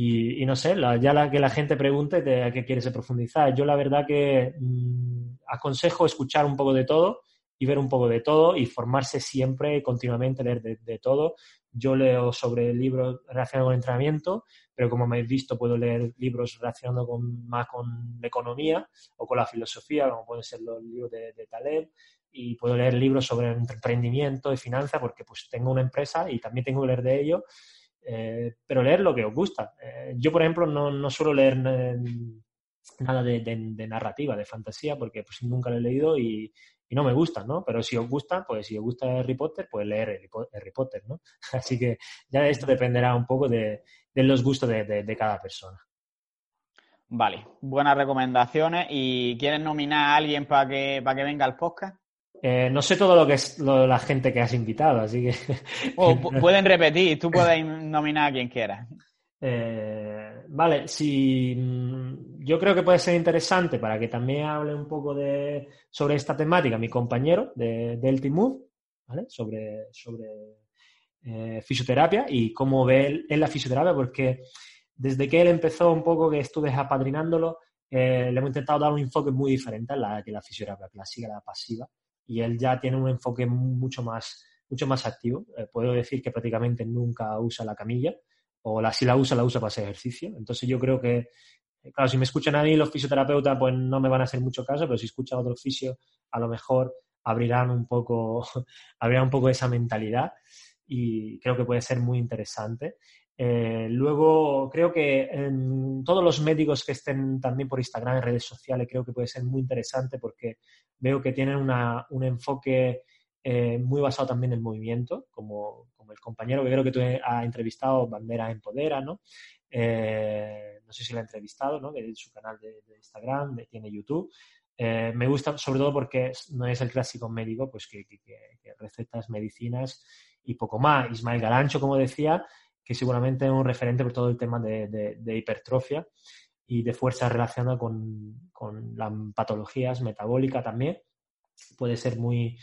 Y, no sé, ya la que la gente pregunte de a qué quieres profundizar. Yo la verdad que mm, aconsejo escuchar un poco de todo y ver un poco de todo y formarse siempre, continuamente, leer de, todo. Yo leo sobre libros relacionados con entrenamiento, pero como me habéis visto, puedo leer libros relacionados con, más con la economía o con la filosofía, como pueden ser los libros de, de Taleb, y puedo leer libros sobre emprendimiento y finanzas, porque pues tengo una empresa y también tengo que leer de ello, eh, pero leer lo que os gusta. Eh, yo, por ejemplo, no, no suelo leer nada de, narrativa, de fantasía, porque pues nunca lo he leído y, no me gustan, ¿no? Pero si os gusta, pues si os gusta Harry Potter, pues leer Harry Potter, ¿no? Así que ya esto dependerá un poco de, los gustos de, cada persona. Vale, buenas recomendaciones. ¿Y quieres nominar a alguien para que, para que venga al podcast? Eh, no sé todo lo que es la gente que has invitado, así que... pueden repetir, tú puedes nominar a quien quieras. Eh, vale, si mm, yo creo que puede ser interesante para que también hable un poco de, sobre esta temática mi compañero de, de ¿vale? Sobre, sobre eh, fisioterapia y cómo ve él, la fisioterapia, porque desde que él empezó un poco que estuve apadrinándolo, eh, le hemos intentado dar un enfoque muy diferente a la que la fisioterapia clásica, la pasiva, y él ya tiene un enfoque mucho más, mucho más activo. puedo decir que prácticamente nunca usa la camilla o la, si la usa, la usa para ese ejercicio. Entonces yo creo que, eh, claro, si me escuchan a mí los fisioterapeutas, pues no me van a hacer mucho caso, pero si escuchan a otro fisio, a lo mejor abrirán un poco, abrirán un poco esa mentalidad y creo que puede ser muy interesante. Eh, luego, creo que en todos los médicos que estén también por Instagram, en redes sociales, creo que puede ser muy interesante porque veo que tienen una, un enfoque eh, muy basado también en el movimiento, como, el compañero que creo que tú has entrevistado, Bandera Empodera, ¿no? Eh, no sé si lo ha entrevistado, ¿no? De su canal de, Instagram, de, tiene YouTube. Eh, me gusta sobre todo porque no es el clásico médico, pues que, recetas medicinas y poco más. Ismael Garancho, como decía, que seguramente es un referente por todo el tema de, hipertrofia y de fuerza relacionada con, con las patologías metabólicas también. Puede ser muy,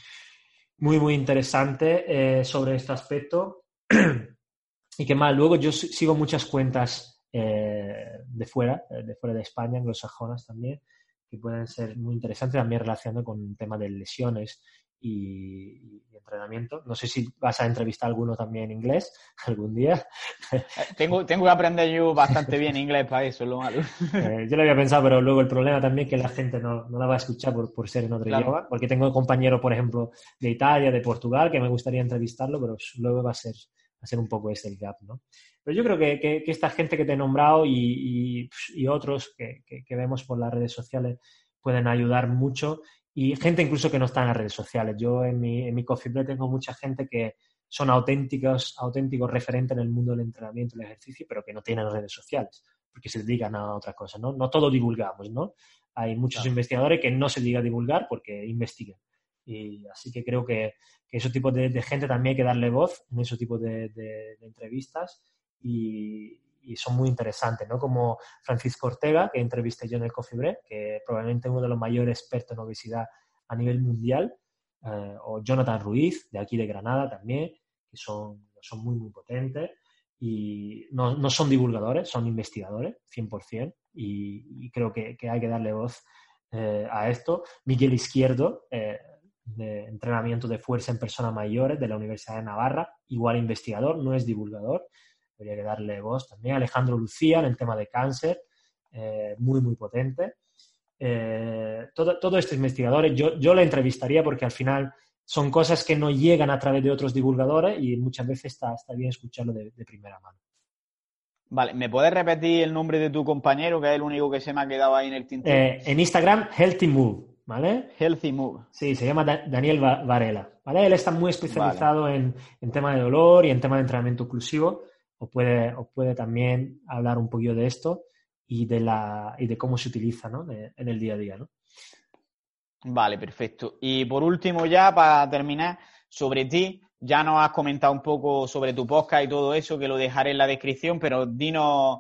muy, muy interesante eh, sobre este aspecto. y que más, luego yo sigo muchas cuentas eh, de fuera, eh, de fuera de España, anglosajonas también, que pueden ser muy interesantes también relacionado con el tema de lesiones y, entrenamiento. No sé si vas a entrevistar a alguno también en inglés algún día. Eh, tengo, tengo que aprender yo bastante bien inglés para eso, lo malo. Eh, yo lo había pensado, pero luego el problema también es que la gente no, no la va a escuchar por, por ser en otro idioma, porque tengo compañeros, por ejemplo, de Italia, de Portugal, que me gustaría entrevistarlo, pero luego va a ser, va a ser un poco ese el gap, ¿no? Pero yo creo que, que, esta gente que te he nombrado y, y, otros que, que, vemos por las redes sociales pueden ayudar mucho y gente incluso que no está en las redes sociales. Yo en mi, en mi Coffee Break tengo mucha gente que son auténticos, auténticos referentes en el mundo del entrenamiento y el ejercicio, pero que no tienen redes sociales, porque se dedican a otra cosa, ¿no? No todo divulgamos, ¿no? Hay muchos investigadores que no se dedican a divulgar porque investigan. Y así que creo que, que ese tipo de, gente también hay que darle voz en ese tipo de, de entrevistas y, y son muy interesantes, ¿no? Como Francisco Ortega, que entrevisté yo en el Coffee Break, que probablemente uno de los mayores expertos en obesidad a nivel mundial, eh, o Jonathan Ruiz, de aquí de Granada también, que son, son muy, muy potentes y no, no son divulgadores, son investigadores, 100%, y, y creo que, que, hay que darle voz eh, a esto. Miguel Izquierdo, eh, de entrenamiento de fuerza en personas mayores de la Universidad de Navarra, igual investigador, no es divulgador, habría que darle voz también. Alejandro Lucía en el tema de cáncer, eh, muy, muy potente. Eh, todo, todo estos investigadores, yo, yo le entrevistaría porque al final son cosas que no llegan a través de otros divulgadores y muchas veces está, está bien escucharlo de, primera mano. Vale, ¿me puedes repetir el nombre de tu compañero, que es el único que se me ha quedado ahí en el tintero? Eh, en Instagram, Healthy Move, ¿vale? Healthy Move. Sí, se llama Daniel Varela, ¿vale? Él está muy especializado en, en tema de dolor y en tema de entrenamiento inclusivo. Os puede, os puede también hablar un poquito de esto y de, la, y de cómo se utiliza ¿no? en el día a día, ¿no? Vale, perfecto. Y por último, ya para terminar, sobre ti, ya nos has comentado un poco sobre tu podcast y todo eso, que lo dejaré en la descripción, pero dinos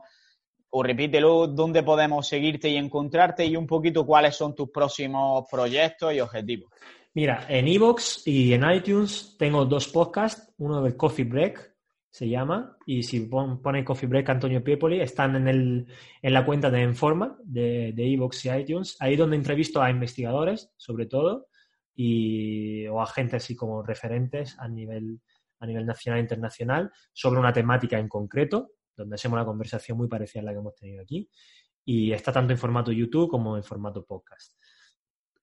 o repítelo dónde podemos seguirte y encontrarte y un poquito cuáles son tus próximos proyectos y objetivos. Mira, en Evox y en iTunes tengo dos podcasts, uno del Coffee Break, se llama, y si pone Coffee Break Antonio Piepoli, están en, el, en la cuenta de Enforma, de Evox y iTunes, ahí donde entrevisto a investigadores, sobre todo, y, o a gente así como referentes a nivel, a nivel nacional e internacional, sobre una temática en concreto, donde hacemos una conversación muy parecida a la que hemos tenido aquí, y está tanto en formato YouTube como en formato podcast.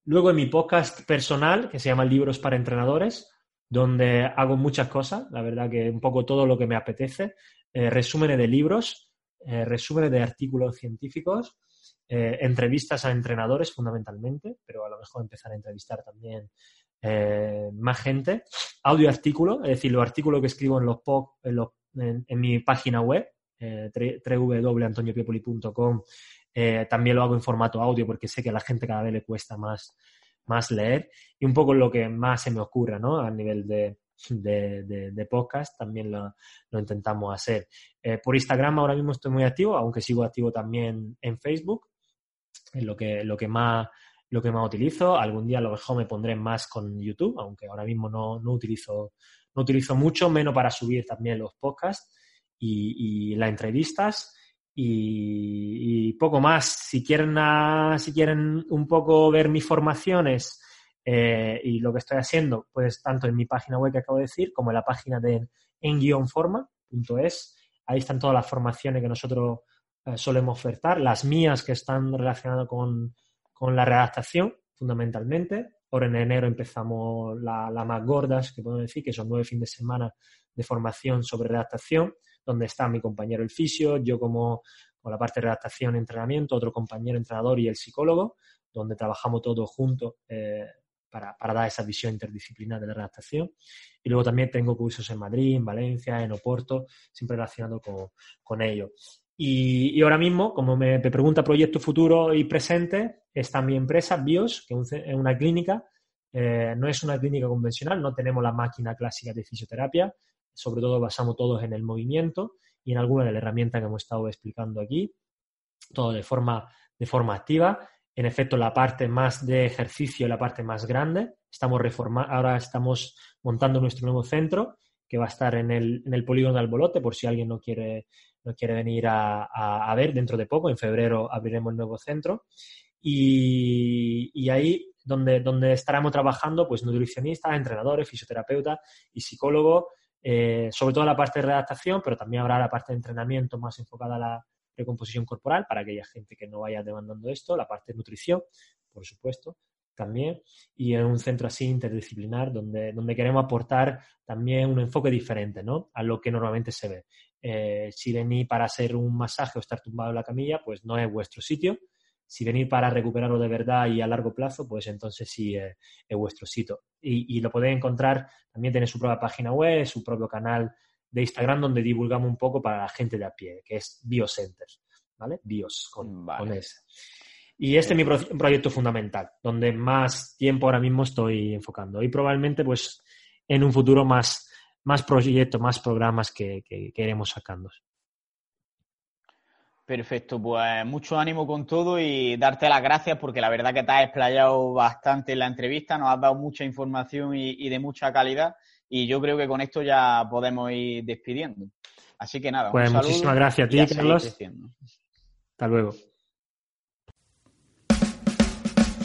Luego en mi podcast personal, que se llama Libros para Entrenadores, donde hago muchas cosas, la verdad que un poco todo lo que me apetece, eh, resúmenes de libros, eh, resúmenes de artículos científicos, eh, entrevistas a entrenadores fundamentalmente, pero a lo mejor empezar a entrevistar también más gente, audio artículo, es decir, los artículos que escribo en, los, en, en, mi página web, www.antoniopiepoli.com, también lo hago en formato audio porque sé que a la gente cada vez le cuesta más más leer y un poco lo que más se me ocurra, ¿no? A nivel de, de, podcast también lo, intentamos hacer. Eh, por Instagram ahora mismo estoy muy activo, aunque sigo activo también en Facebook, en lo que, lo que más lo que más utilizo. Algún día lo mejor me pondré más con YouTube, aunque ahora mismo no, no utilizo, no utilizo mucho, menos para subir también los podcasts y, y las entrevistas y, poco más. Si quieren, si quieren un poco ver mis formaciones eh, y lo que estoy haciendo, pues tanto en mi página web que acabo de decir como en la página de en-forma.es. Ahí están todas las formaciones que nosotros eh, solemos ofertar, las mías que están relacionadas con, con la redactación, fundamentalmente. Ahora en enero empezamos las la más gordas, que podemos decir, que son nueve fines de semana de formación sobre redactación donde está mi compañero el fisio, yo como, con la parte de redactación entrenamiento, otro compañero entrenador y el psicólogo, donde trabajamos todos juntos eh, para, dar esa visión interdisciplinar de la redactación. Y luego también tengo cursos en Madrid, en Valencia, en Oporto, siempre relacionado con, con ello. Y, ahora mismo, como me, pregunta proyecto futuro y presente, está mi empresa, BIOS, que es una clínica. Eh, no es una clínica convencional, no tenemos la máquina clásica de fisioterapia, sobre todo basamos todos en el movimiento y en alguna de las herramientas que hemos estado explicando aquí, todo de forma, de forma activa. En efecto, la parte más de ejercicio, la parte más grande, estamos reformando, ahora estamos montando nuestro nuevo centro que va a estar en el, en el polígono de Albolote, por si alguien no quiere, no quiere venir a, a, ver dentro de poco. En febrero abriremos el nuevo centro. Y, y, ahí donde, donde estaremos trabajando, pues nutricionistas, entrenadores, fisioterapeutas y psicólogos eh, sobre todo la parte de redactación, pero también habrá la parte de entrenamiento más enfocada a la recomposición corporal para aquella gente que no vaya demandando esto, la parte de nutrición, por supuesto, también, y en un centro así interdisciplinar donde, donde queremos aportar también un enfoque diferente ¿no? a lo que normalmente se ve. Eh, si venís para hacer un masaje o estar tumbado en la camilla, pues no es vuestro sitio, si venir para recuperarlo de verdad y a largo plazo, pues entonces sí es, vuestro sitio. Y, lo podéis encontrar, también tiene su propia página web, su propio canal de Instagram donde divulgamos un poco para la gente de a pie, que es Biocenter, ¿vale? Bios con, S. Y este es mi proyecto fundamental, donde más tiempo ahora mismo estoy enfocando. Y probablemente, pues, en un futuro más, más proyectos, más programas que, que, que iremos sacando. Perfecto, pues mucho ánimo con todo y darte las gracias porque la verdad que te has explayado bastante en la entrevista, nos has dado mucha información y, de mucha calidad y yo creo que con esto ya podemos ir despidiendo. Así que nada, pues muchísimas gracias a ti, Carlos. Hasta luego.